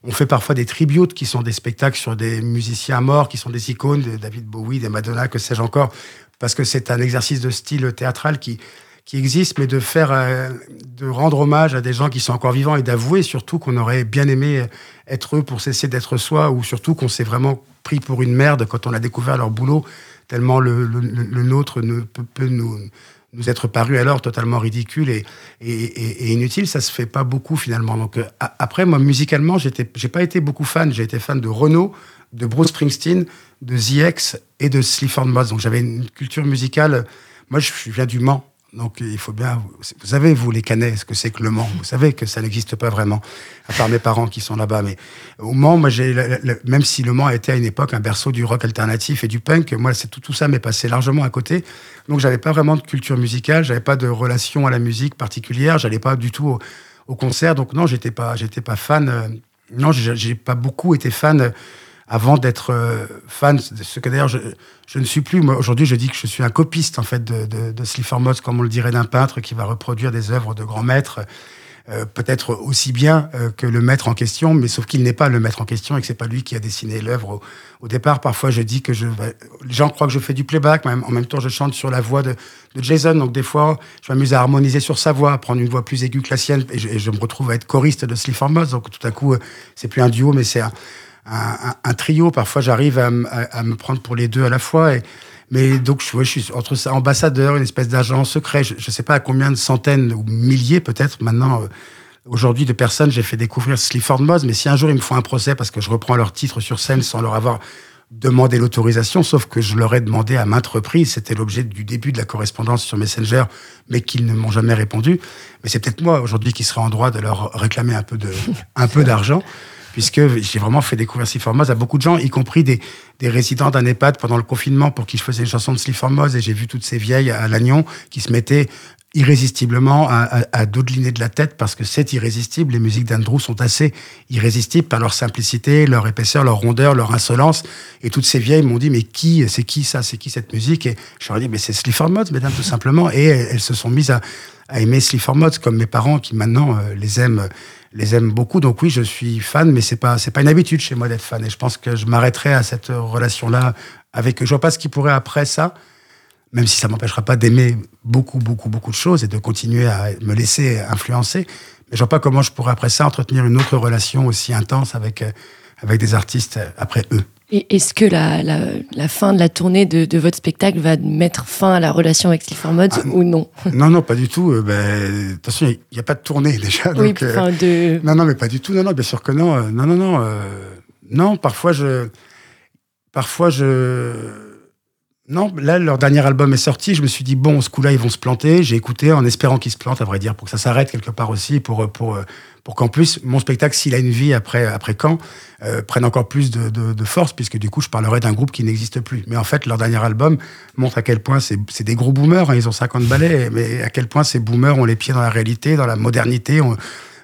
on fait parfois des tributes qui sont des spectacles sur des musiciens morts, qui sont des icônes, David Bowie, des Madonna, que sais-je encore, parce que c'est un exercice de style théâtral qui, qui existe, mais de faire, euh, de rendre hommage à des gens qui sont encore vivants et d'avouer surtout qu'on aurait bien aimé être eux pour cesser d'être soi, ou surtout qu'on s'est vraiment pris pour une merde quand on a découvert leur boulot, tellement le, le- le- le nôtre ne peut, peut nous, nous être paru alors totalement ridicule et, et, et- et inutile. Ça se fait pas beaucoup finalement. Donc euh, après, moi musicalement, j'étais, j'ai pas été beaucoup fan. J'ai été fan de Renaud, de Bruce Springsteen, de The X et de Sleaford Mods. Donc j'avais une culture musicale. Moi, je viens du Mans. Donc il faut bien. Vous savez, vous, les Canets, ce que c'est que le Mans. Vous savez que ça n'existe pas vraiment, à part mes parents qui sont là-bas. Mais au Mans, moi, même si le Mans a été à une époque un berceau du rock alternatif et du punk, moi, c'est tout, tout ça m'est passé largement à côté. Donc j'avais pas vraiment de culture musicale, j'avais pas de relation à la musique particulière, j'allais pas du tout au, au concert. Donc non, j'étais pas, j'étais pas fan. euh, non, j'ai j'ai pas beaucoup été fan. euh, avant d'être euh, fan, ce que d'ailleurs je, je ne suis plus. Moi, aujourd'hui, je dis que je suis un copiste en fait de, de, de Mods, comme on le dirait d'un peintre qui va reproduire des œuvres de grands maîtres, euh, peut-être aussi bien euh, que le maître en question, mais sauf qu'il n'est pas le maître en question et que c'est pas lui qui a dessiné l'œuvre au, au départ. Parfois, je dis que je, vais- les gens croient que je fais du playback, mais en même temps, je chante sur la voix de, de Jason. Donc des fois, je m'amuse à harmoniser sur sa voix, à prendre une voix plus aiguë que la sienne, et je, et je me retrouve à être choriste de Mods. Donc tout à coup, euh, c'est plus un duo, mais c'est un, un, un- trio. Parfois, j'arrive à, à- me prendre pour les deux à la fois. Mais donc, je, ouais, je suis entre ça, ambassadeur, une espèce d'agent secret. Je ne sais pas à combien de centaines ou milliers, peut-être maintenant, euh, aujourd'hui, de personnes j'ai fait découvrir Sleaford Mods. Mais si un jour ils me font un procès parce que je reprends leur titre sur scène sans leur avoir demandé l'autorisation, sauf que je leur ai demandé à maintes reprises, c'était l'objet du début de la correspondance sur Messenger, mais qu'ils ne m'ont jamais répondu. Mais c'est peut-être moi aujourd'hui qui serai en droit de leur réclamer un peu de, un peu d'argent puisque j'ai vraiment fait découvrir Sleaford Mods à beaucoup de gens, y compris des, résidents d'un EHPAD pendant le confinement pour qui je faisais une chanson de Sleaford Mods, et j'ai vu toutes ces vieilles à Lannion qui se mettaient irrésistiblement à, à, à de la tête parce que c'est irrésistible. Les musiques d'Andrew sont assez irrésistibles par leur simplicité, leur épaisseur, leur rondeur, leur insolence. Et toutes ces vieilles m'ont dit mais qui, c'est qui ça, c'est qui cette musique? Et je leur ai dit mais c'est Sleaford Mods, mesdames, tout simplement. Et elles, elles se sont mises à, à aimer Sleaford Mods comme mes parents qui maintenant euh, les aiment les aiment beaucoup. Donc oui, je suis fan, mais c'est pas c'est pas une habitude chez moi d'être fan. Et je pense que je m'arrêterai à cette relation là avec. Je vois pas ce qui pourrait après ça même si ça m'empêchera pas d'aimer beaucoup, beaucoup, beaucoup de choses et de continuer à me laisser influencer. Mais je vois pas comment je pourrais après ça entretenir une autre relation aussi intense avec, avec des artistes après eux. Est-ce que la, la, la fin de la tournée de, de votre spectacle va mettre fin à la relation avec Sleaford Mods Ah, ou non? Non, non, pas du tout. Euh, ben, attention, il n'y a pas de tournée déjà. Oui, donc, euh, enfin, de... Non, non, mais pas du tout. Non, non, bien sûr que non. Euh, non, non, non. non, parfois je. Parfois je. Non, là, leur dernier album est sorti. Je me suis dit, bon, ce coup-là, ils vont se planter. J'ai écouté en espérant qu'ils se plantent, à vrai dire, pour que ça s'arrête quelque part aussi, pour, pour, pour qu'en plus, mon spectacle, s'il a une vie après, après quand, euh, prenne encore plus de, de, force, puisque du coup, je parlerai d'un groupe qui n'existe plus. Mais en fait, leur dernier album montre à quel point c'est des gros boomers. hein, ils ont 50 balais, mais à quel point ces boomers ont les pieds dans la réalité, dans la modernité.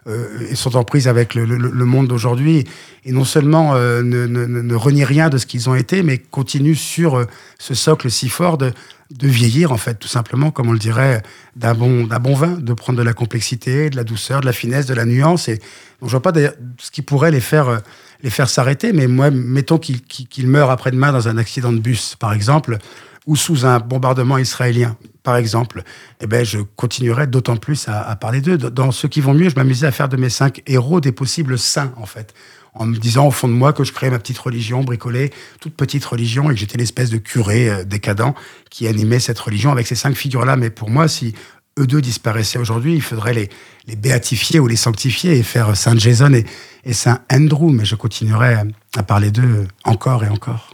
Euh, et sont en prise avec le, monde d'aujourd'hui et non seulement euh, ne, renient rien de ce qu'ils ont été, mais continuent sur euh, ce socle si fort de, vieillir, en fait, tout simplement, comme on le dirait, d'un bon, vin, de prendre de la complexité, de la douceur, de la finesse, de la nuance. Et donc, je vois pas ce qui pourrait les faire, euh, les faire s'arrêter, mais moi, mettons qu'ils meurent après-demain dans un accident de bus, par exemple, ou sous un bombardement israélien, par exemple, eh ben, je continuerai d'autant plus à, parler d'eux. Dans ceux qui vont mieux, je m'amusais à faire de mes cinq héros des possibles saints, en fait. En me disant au fond de moi que je créais ma petite religion bricolée, toute petite religion, et que j'étais l'espèce de curé euh, décadent qui animait cette religion avec ces cinq figures-là. Mais pour moi, si eux deux disparaissaient aujourd'hui, il faudrait les, béatifier ou les sanctifier et faire Saint Jason et, Saint Andrew. Mais je continuerai à parler d'eux encore et encore.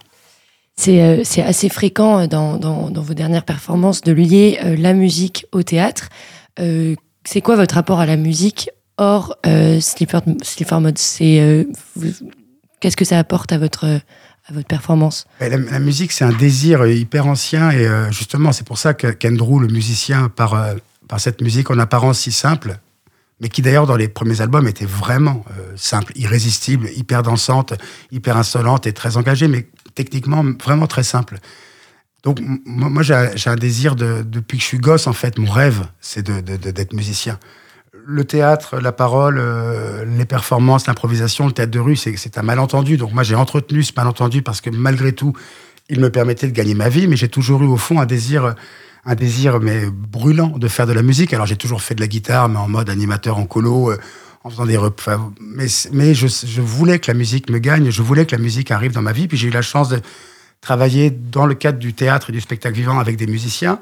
C'est euh, c'est assez fréquent euh, dans, vos dernières performances de lier euh, la musique au théâtre. C'est quoi votre rapport à la musique hors Sleaford, Sleaford Mods C'est Qu'est-ce que ça apporte à votre, performance? La, musique, c'est un désir hyper ancien et justement, c'est pour ça qu'Andrew, le musicien, par, par cette musique en apparence si simple, mais qui d'ailleurs dans les premiers albums était vraiment simple, irrésistible, hyper dansante, hyper insolente et très engagée, mais techniquement vraiment très simple. Donc moi, j'ai un- désir de, depuis que je suis gosse, en fait, mon rêve, c'est de- de- de- d'être musicien. Le théâtre, la parole, euh, les performances, l'improvisation, le théâtre de rue, c'est c'est un malentendu. Donc moi, j'ai entretenu ce malentendu parce que malgré tout, il me permettait de gagner ma vie, mais j'ai toujours eu au fond un désir, un désir mais brûlant de faire de la musique. Alors j'ai toujours fait de la guitare, mais en mode animateur en colo, euh, en faisant des rep- mais je, voulais que la musique me gagne, je voulais que la musique arrive dans ma vie. Puis j'ai eu la chance de travailler dans le cadre du théâtre et du spectacle vivant avec des musiciens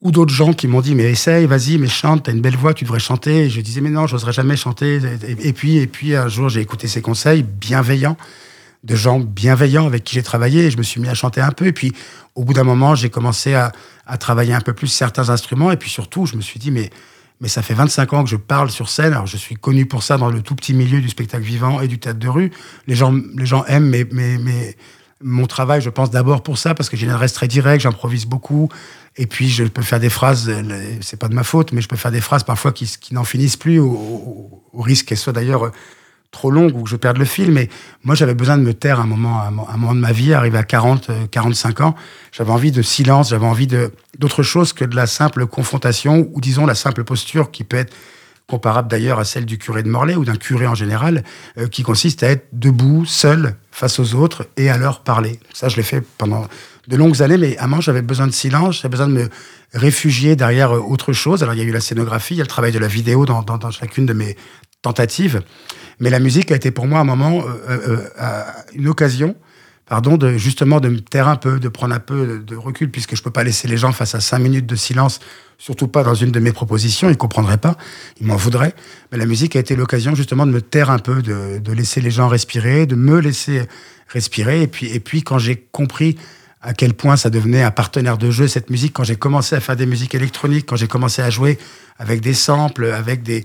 ou d'autres gens qui m'ont dit mais essaye, vas-y, mais chante, t'as une belle voix, tu devrais chanter. Et je disais mais non, j'oserais jamais chanter. Et, puis et puis un jour j'ai écouté ces conseils bienveillants de gens bienveillants avec qui j'ai travaillé et je me suis mis à chanter un peu. Et puis au bout d'un moment j'ai commencé à travailler un peu plus certains instruments et puis surtout je me suis dit mais mais ça fait 25 ans que je parle sur scène. Alors, je suis connu pour ça dans le tout petit milieu du spectacle vivant et du théâtre de rue. Les gens, les gens aiment mes, mes, mes- mon travail, je pense d'abord pour ça, parce que j'ai une adresse très directe, j'improvise beaucoup. Et puis, je peux faire des phrases, euh, c'est pas de ma faute, mais je peux faire des phrases parfois qui, qui n'en finissent plus, au, risque qu'elles soient d'ailleurs euh, trop longues ou que je perde le fil. Mais moi, j'avais besoin de me taire un moment, un, mo- un moment de ma vie, arrivé à 40, euh, 45 ans. J'avais envie de silence, j'avais envie de d'autre chose que de la simple confrontation, ou disons la simple posture qui peut être comparable d'ailleurs à celle du curé de Morlaix ou d'un curé en général, euh, qui consiste à être debout, seul, face aux autres et à leur parler. Ça, je l'ai fait pendant de longues années, mais à moment, j'avais besoin de silence, j'avais besoin de me réfugier derrière euh, autre chose. Alors, il y a eu la scénographie, il y a le travail de la vidéo dans, chacune de mes tentatives, mais la musique a été pour moi un moment, euh, une occasion pardon, de justement de me taire un peu, de prendre un peu de, recul, puisque je peux pas laisser les gens face à cinq minutes de silence, surtout pas dans une de mes propositions, ils comprendraient pas, ils m'en voudraient. Mais la musique a été l'occasion justement de me taire un peu, de, de laisser les gens respirer, de me laisser respirer. Et puis, et puis quand j'ai compris à quel point ça devenait un partenaire de jeu, cette musique, quand j'ai commencé à faire des musiques électroniques, quand j'ai commencé à jouer avec des samples, avec des,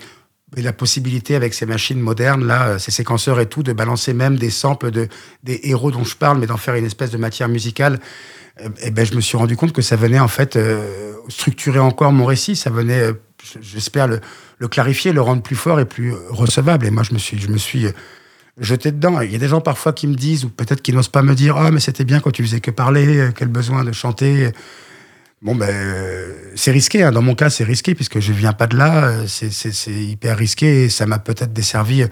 et la possibilité avec ces machines modernes, là, euh, ces séquenceurs et tout, de balancer même des samples de, des héros dont je parle, mais d'en faire une espèce de matière musicale, euh, eh ben, je me suis rendu compte que ça venait en fait euh, structurer encore mon récit. Ça venait, euh, j'espère, le, le clarifier, le rendre plus fort et plus recevable. Et moi, je me suis, je me suis jeté dedans. Il y a des gens parfois qui me disent, ou peut-être qui n'osent pas me dire, ah, mais c'était bien quand tu faisais que parler, quel besoin de chanter. Bon, ben, c'est risqué. hein. Dans mon cas, c'est risqué puisque je viens pas de là. Euh, C'est- hyper risqué et ça m'a peut-être desservi euh,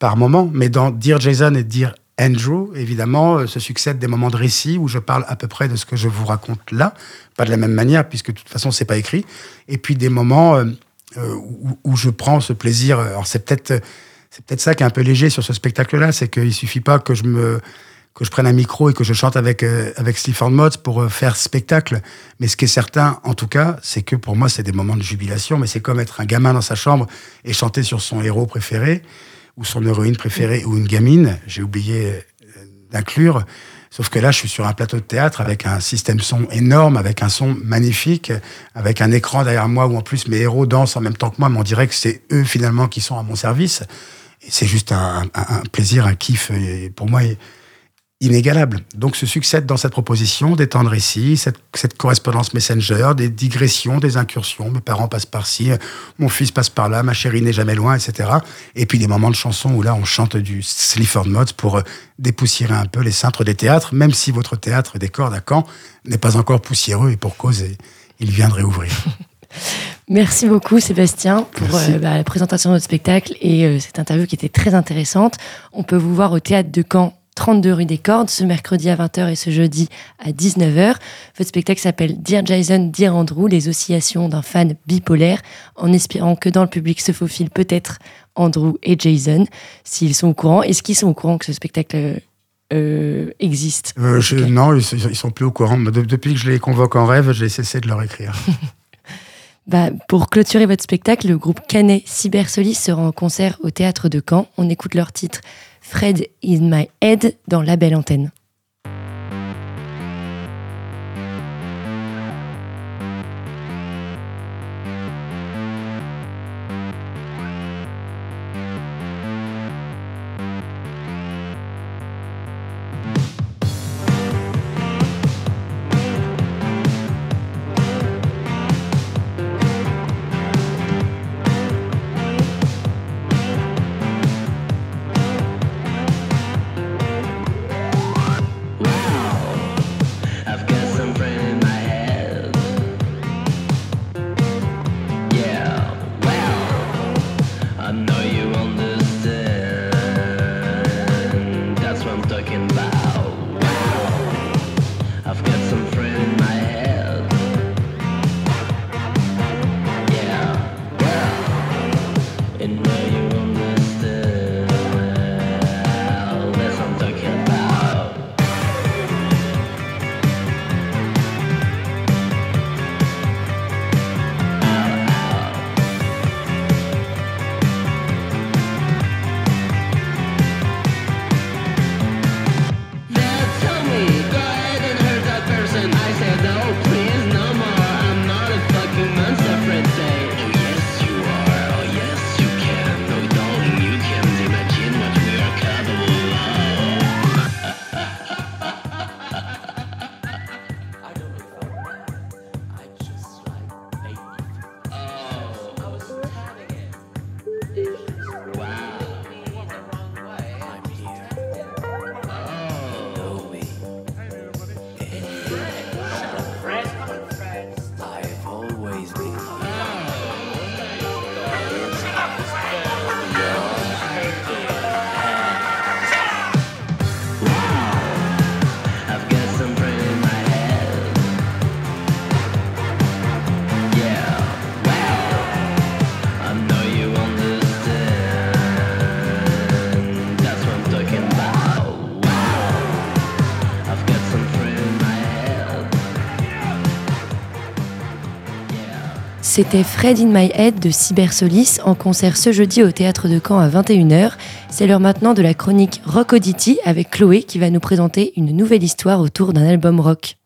par moment. Mais dans Dire Jason et Dire Andrew, évidemment, euh, se succèdent des moments de récit où je parle à peu près de ce que je vous raconte là. Pas de la même manière puisque de toute façon, c'est pas écrit. Et puis des moments où, où je prends ce plaisir. Alors, c'est peut-être. C'est peut-être ça qui est un peu léger sur ce spectacle-là, c'est qu'il suffit pas que je me que je prenne un micro et que je chante avec euh, avec Clifford Mods pour euh, faire spectacle. Mais ce qui est certain, en tout cas, c'est que pour moi, c'est des moments de jubilation. Mais c'est comme être un gamin dans sa chambre et chanter sur son héros préféré ou son héroïne préférée ou une gamine. J'ai oublié euh, d'inclure. Sauf que là, je suis sur un plateau de théâtre avec un système son énorme, avec un son magnifique, avec un écran derrière moi où en plus mes héros dansent en même temps que moi, mais on dirait que c'est eux finalement qui sont à mon service. C'est juste un, plaisir, un kiff pour moi inégalable. Donc se succèdent dans cette proposition des temps de récit, cette, cette correspondance messenger, des digressions, des incursions. Mes parents passent par-ci, mon fils passe par là, ma chérie n'est jamais loin, etc. Et puis des moments de chansons où là on chante du Slifford Mods pour euh, dépoussiérer un peu les cintres des théâtres, même si votre théâtre des cordes à Caen n'est pas encore poussiéreux et pour cause, et il viendrait ouvrir. Merci beaucoup Sébastien pour euh, bah, la présentation de votre spectacle et euh, cette interview qui était très intéressante. On peut vous voir au théâtre de Caen 32 rue des Cordes ce mercredi à 20h et ce jeudi à 19h. Votre spectacle s'appelle Dear Jason, Dear Andrew, les oscillations d'un fan bipolaire en espérant que dans le public se faufilent peut-être Andrew et Jason s'ils sont au courant. Est-ce qu'ils sont au courant que ce spectacle euh, euh, existe? Euh, je-. Non, ils, ils sont plus au courant. De- depuis que je les convoque en rêve, j'ai cessé de leur écrire. Bah, pour clôturer votre spectacle, le groupe Canet Cybersolis sera en concert au théâtre de Caen. On écoute leur titre Fred in my head dans la belle antenne. C'était Fred in my head de Cybersolis en concert ce jeudi au théâtre de Caen à 21h. C'est l'heure maintenant de la chronique Rock Oddity avec Chloé qui va nous présenter une nouvelle histoire autour d'un album rock.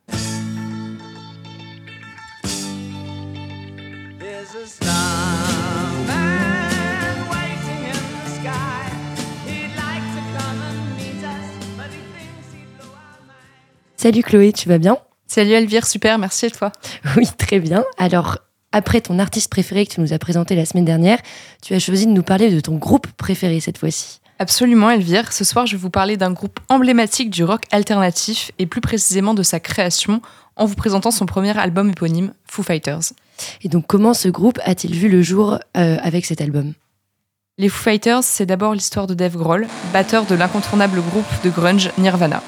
Salut Chloé, tu vas bien? Salut Elvire, super, merci à toi? Oui, très bien. Alors, après ton artiste préféré que tu nous as présenté la semaine dernière, tu as choisi de nous parler de ton groupe préféré cette fois-ci. Absolument Elvire, ce soir je vais vous parler d'un groupe emblématique du rock alternatif et plus précisément de sa création en vous présentant son premier album éponyme, Foo Fighters. Et donc, comment ce groupe a-t-il vu le jour euh, avec cet album? Les Foo Fighters, c'est d'abord l'histoire de Dave Grohl, batteur de l'incontournable groupe de grunge Nirvana.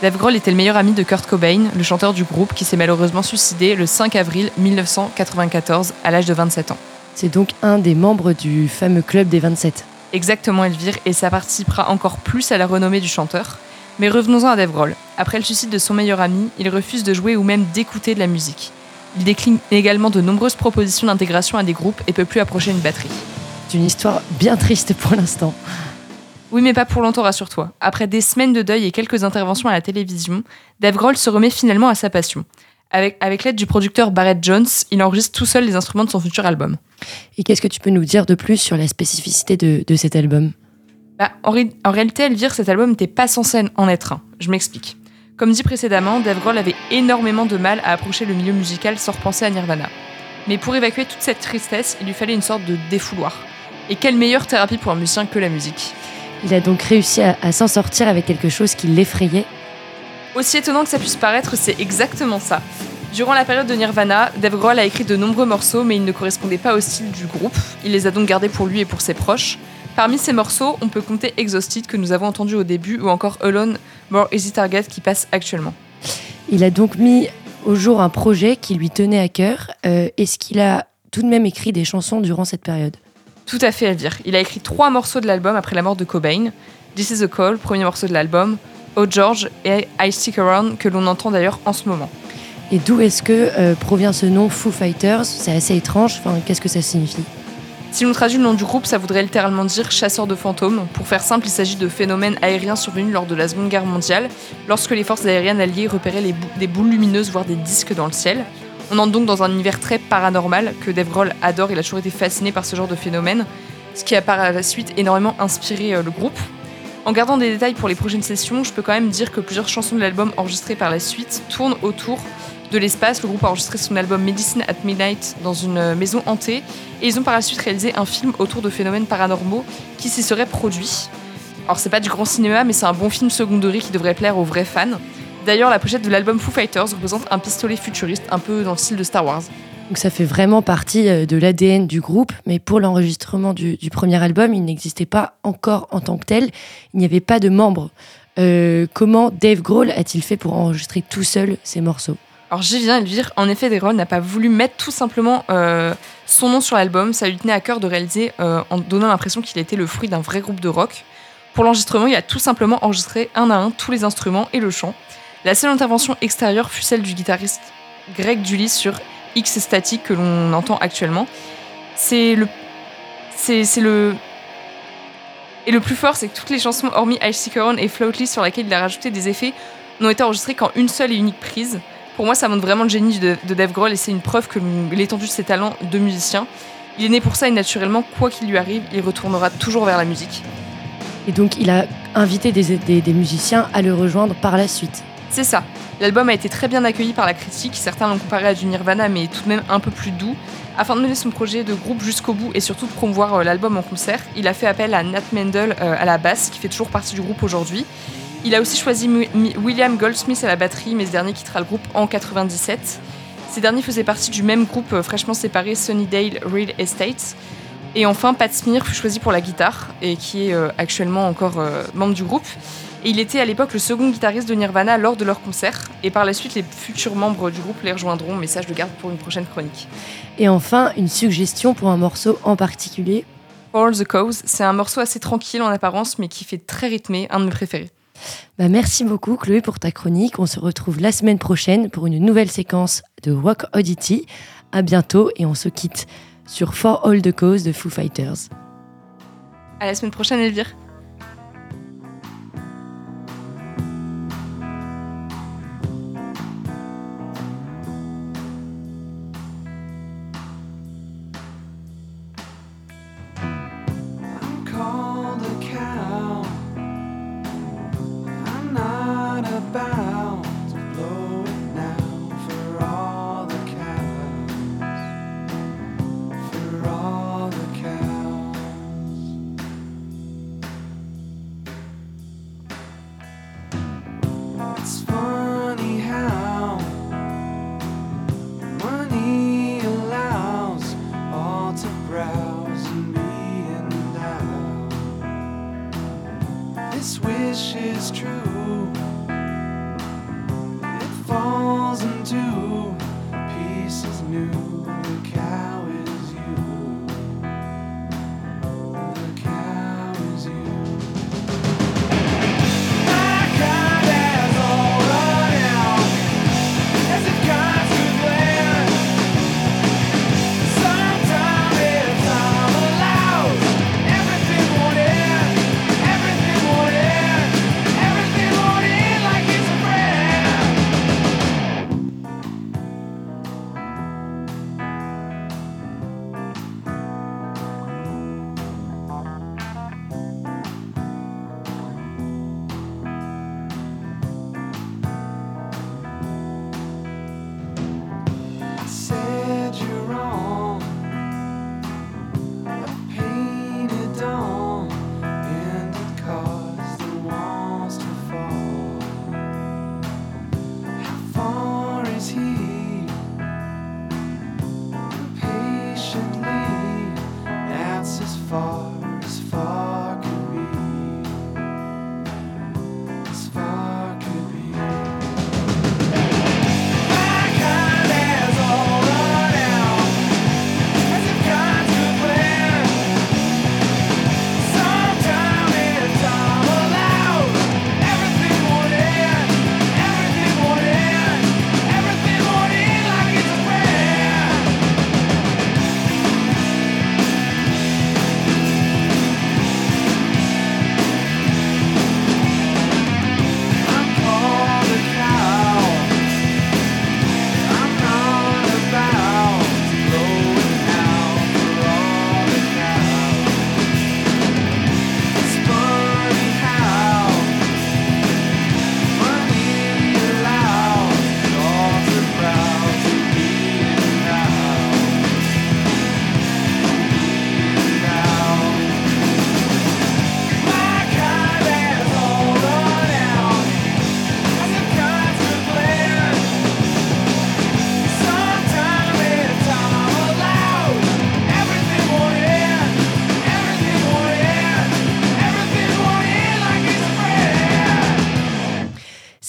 Dave Grohl était le meilleur ami de Kurt Cobain, le chanteur du groupe qui s'est malheureusement suicidé le 5 avril 1994 à l'âge de 27 ans. C'est donc un des membres du fameux club des 27. Exactement Elvire, et ça participera encore plus à la renommée du chanteur. Mais revenons-en à Dave Grohl. Après le suicide de son meilleur ami, il refuse de jouer ou même d'écouter de la musique. Il décline également de nombreuses propositions d'intégration à des groupes et peut plus approcher une batterie. C'est une histoire bien triste pour l'instant. Oui, mais pas pour longtemps, rassure-toi. Après des semaines de deuil et quelques interventions à la télévision, Dave Grohl se remet finalement à sa passion. Avec, avec l'aide du producteur Barrett Jones, il enregistre tout seul les instruments de son futur album. Et qu'est-ce que tu peux nous dire de plus sur la spécificité de, de cet album? Bah, en, ré- en réalité, Elvire, cet album n'était pas censé en être un. Je m'explique. Comme dit précédemment, Dave Grohl avait énormément de mal à approcher le milieu musical sans repenser à Nirvana. Mais pour évacuer toute cette tristesse, il lui fallait une sorte de défouloir. Et quelle meilleure thérapie pour un musicien que la musique Il a donc réussi à, à s'en sortir avec quelque chose qui l'effrayait. Aussi étonnant que ça puisse paraître, c'est exactement ça. Durant la période de Nirvana, Dave Grohl a écrit de nombreux morceaux, mais ils ne correspondaient pas au style du groupe. Il les a donc gardés pour lui et pour ses proches. Parmi ces morceaux, on peut compter Exhausted que nous avons entendu au début, ou encore Alone, More Easy Target qui passe actuellement. Il a donc mis au jour un projet qui lui tenait à cœur. Euh, Est-ce qu'il a tout de même écrit des chansons durant cette période Tout à fait, Elvire. Il a écrit trois morceaux de l'album après la mort de Cobain. This is a Call, premier morceau de l'album, Oh George et I Stick Around, que l'on entend d'ailleurs en ce moment. Et d'où est-ce que euh, provient ce nom Foo Fighters? C'est assez étrange. Enfin, qu'est-ce que ça signifie? Si l'on traduit le nom du groupe, ça voudrait littéralement dire chasseur de fantômes. Pour faire simple, il s'agit de phénomènes aériens survenus lors de la Seconde Guerre mondiale, lorsque les forces aériennes alliées repéraient les bou- des boules lumineuses, voire des disques dans le ciel. On entre donc dans un univers très paranormal que Dave Grohl adore. Il a toujours été fasciné par ce genre de phénomène, ce qui a par la suite énormément inspiré euh, le groupe. En gardant des détails pour les prochaines sessions, je peux quand même dire que plusieurs chansons de l'album enregistrées par la suite tournent autour de l'espace. Le groupe a enregistré son album Medicine at Midnight dans une euh, maison hantée et ils ont par la suite réalisé un film autour de phénomènes paranormaux qui s'y serait produit. Alors c'est pas du grand cinéma mais c'est un bon film second degré qui devrait plaire aux vrais fans. D'ailleurs la pochette de l'album Foo Fighters représente un pistolet futuriste un peu dans le style de Star Wars. Donc ça fait vraiment partie euh, de l'ADN du groupe, mais pour l'enregistrement du, du premier album, il n'existait pas encore en tant que tel. Il n'y avait pas de membres. Euh, comment Dave Grohl a-t-il fait pour enregistrer tout seul ces morceaux? Alors j'y viens Elvire, en effet Dave Grohl n'a pas voulu mettre tout simplement euh, son nom sur l'album, ça lui tenait à cœur de réaliser euh, en donnant l'impression qu'il était le fruit d'un vrai groupe de rock. Pour l'enregistrement, il a tout simplement enregistré un à un tous les instruments et le chant. La seule intervention extérieure fut celle du guitariste Greg Dully sur X Static que l'on entend actuellement. C'est le. C'est le. Et le plus fort, c'est que toutes les chansons, hormis I Stick Around et Floatly, sur laquelle il a rajouté des effets, n'ont été enregistrées qu'en une seule et unique prise. Pour moi, ça montre vraiment le génie de, Dave Grohl et c'est une preuve que l'étendue de ses talents de musicien. Il est né pour ça et naturellement, quoi qu'il lui arrive, il retournera toujours vers la musique. Et donc il a invité des- des musiciens à le rejoindre par la suite. C'est ça. L'album a été très bien accueilli par la critique, certains l'ont comparé à du Nirvana mais tout de même un peu plus doux. Afin de mener son projet de groupe jusqu'au bout et surtout de promouvoir euh, l'album en concert, il a fait appel à Nat Mendel euh, à la basse, qui fait toujours partie du groupe aujourd'hui. Il a aussi choisi William Goldsmith à la batterie, mais ce dernier quittera le groupe en 97. Ces derniers faisaient partie du même groupe euh, fraîchement séparé Sunnydale Real Estate. Et enfin, Pat Smear fut choisi pour la guitare, et qui est actuellement encore membre du groupe. Et il était à l'époque le second guitariste de Nirvana lors de leur concert. Et par la suite, les futurs membres du groupe les rejoindront, mais ça, je le garde pour une prochaine chronique. Et enfin, une suggestion pour un morceau en particulier. For the Cause, c'est un morceau assez tranquille en apparence, mais qui fait très rythmé, un de mes préférés. Bah, merci beaucoup Chloé pour ta chronique. On se retrouve la semaine prochaine pour une nouvelle séquence de Rock Oddity. À bientôt et on se quitte sur For All the Cause de Foo Fighters. À la semaine prochaine, Elvire.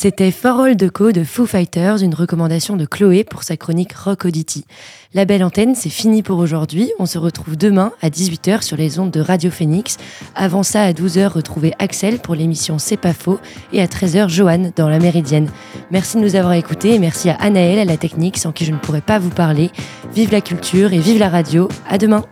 C'était For All Deco de Foo Fighters, une recommandation de Chloé pour sa chronique Rock Oddity. La belle antenne, c'est fini pour aujourd'hui. On se retrouve demain à 18h sur les ondes de Radio Phoenix. Avant ça, à 12h, retrouvez Axel pour l'émission C'est pas faux et à 13h, Johan dans la Méridienne. Merci de nous avoir écoutés et merci à Anaël à la technique sans qui je ne pourrais pas vous parler. Vive la culture et vive la radio. À demain!